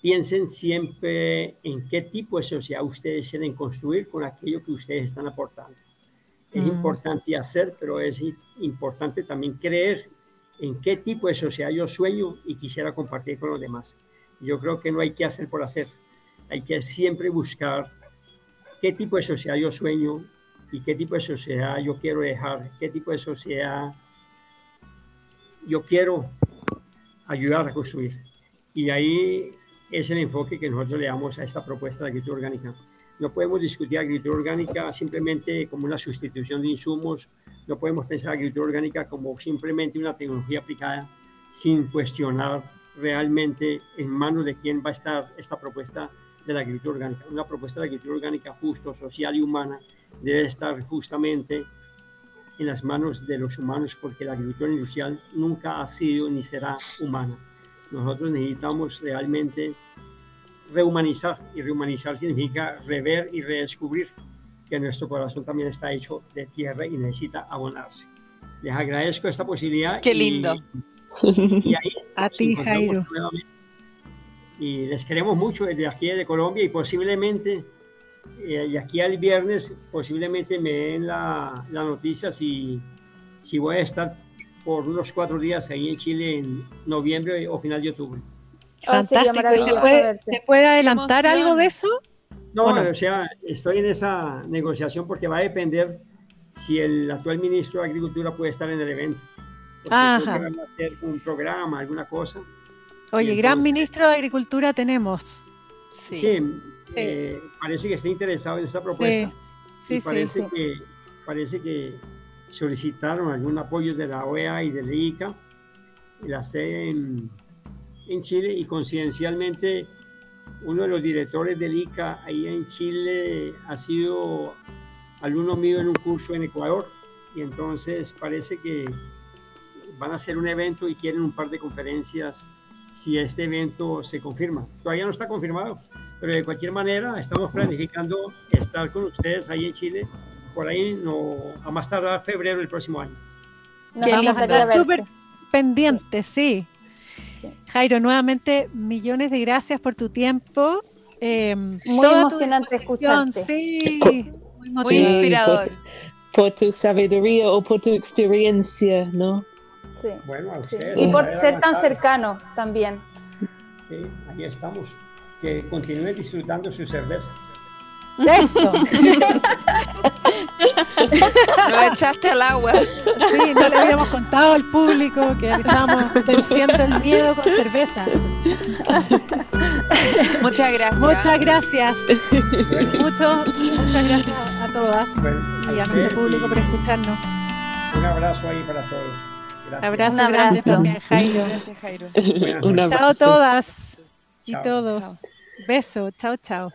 piensen siempre en qué tipo de sociedad ustedes quieren construir con aquello que ustedes están aportando. Es Mm. importante hacer, pero es importante también creer en qué tipo de sociedad yo sueño y quisiera compartir con los demás. Yo creo que no hay que hacer por hacer. Hay que siempre buscar qué tipo de sociedad yo sueño y qué tipo de sociedad yo quiero dejar, qué tipo de sociedad yo quiero ayudar a construir. Y ahí es el enfoque que nosotros le damos a esta propuesta de agricultura orgánica. No podemos discutir agricultura orgánica simplemente como una sustitución de insumos, no podemos pensar agricultura orgánica como simplemente una tecnología aplicada sin cuestionar realmente en manos de quién va a estar esta propuesta de la agricultura orgánica. Una propuesta de agricultura orgánica justo, social y humana debe estar justamente en las manos de los humanos porque la agricultura industrial nunca ha sido ni será humana. Nosotros necesitamos realmente rehumanizar y rehumanizar significa rever y redescubrir que nuestro corazón también está hecho de tierra y necesita abonarse. Les agradezco esta posibilidad. Qué y- lindo. y ahí a ti, Jairo. nuevamente. Y les queremos mucho desde aquí de Colombia y posiblemente, eh, y aquí al viernes, posiblemente me den la, la noticia si, si voy a estar por unos cuatro días ahí en Chile en noviembre o final de octubre. Oh, Fantástico. ¿Y maravilloso ¿Se puede, se puede adelantar algo de eso? No, Bueno. o sea, estoy en esa negociación porque va a depender si el actual ministro de Agricultura puede estar en el evento. Ajá. van a hacer un programa, alguna cosa. Oye, Y gran entonces- ministro de Agricultura tenemos. Sí. Sí, Sí. eh, parece que está interesado en esta propuesta. Sí, y sí, parece, sí. Que, parece que solicitaron algún apoyo de la OEA y del ICA, y la sede en, en Chile, y coincidencialmente uno de los directores del ICA ahí en Chile ha sido alumno mío en un curso en Ecuador, y entonces parece que van a hacer un evento y quieren un par de conferencias si este evento se confirma. Todavía no está confirmado, pero de cualquier manera estamos planificando estar con ustedes ahí en Chile por ahí no, a más tardar febrero del próximo año. Nos Qué lindo. Súper pendiente, sí. Jairo, nuevamente millones de gracias por tu tiempo. Eh, Muy emocionante escucharte. Sí, Por- muy inspirador. Por tu sabiduría o por tu experiencia, ¿no? Sí, Bueno, a sí. ustedes. Y por ser tan cercano también. Sí, ahí estamos. Que continúen disfrutando su cerveza. Eso. Lo echaste al agua. Sí, no le habíamos contado al público que estábamos venciendo el miedo con cerveza. Muchas gracias. Muchas gracias. Bueno, Mucho, muchas gracias a todas bueno, y a nuestro público por escucharnos. Un abrazo ahí para todos. Gracias. Abrazo Un grande abrazo. también, Jairo. Gracias, Jairo. Un noches. Chao abrazo. todas y Chao. todos. Beso. Chao, chao.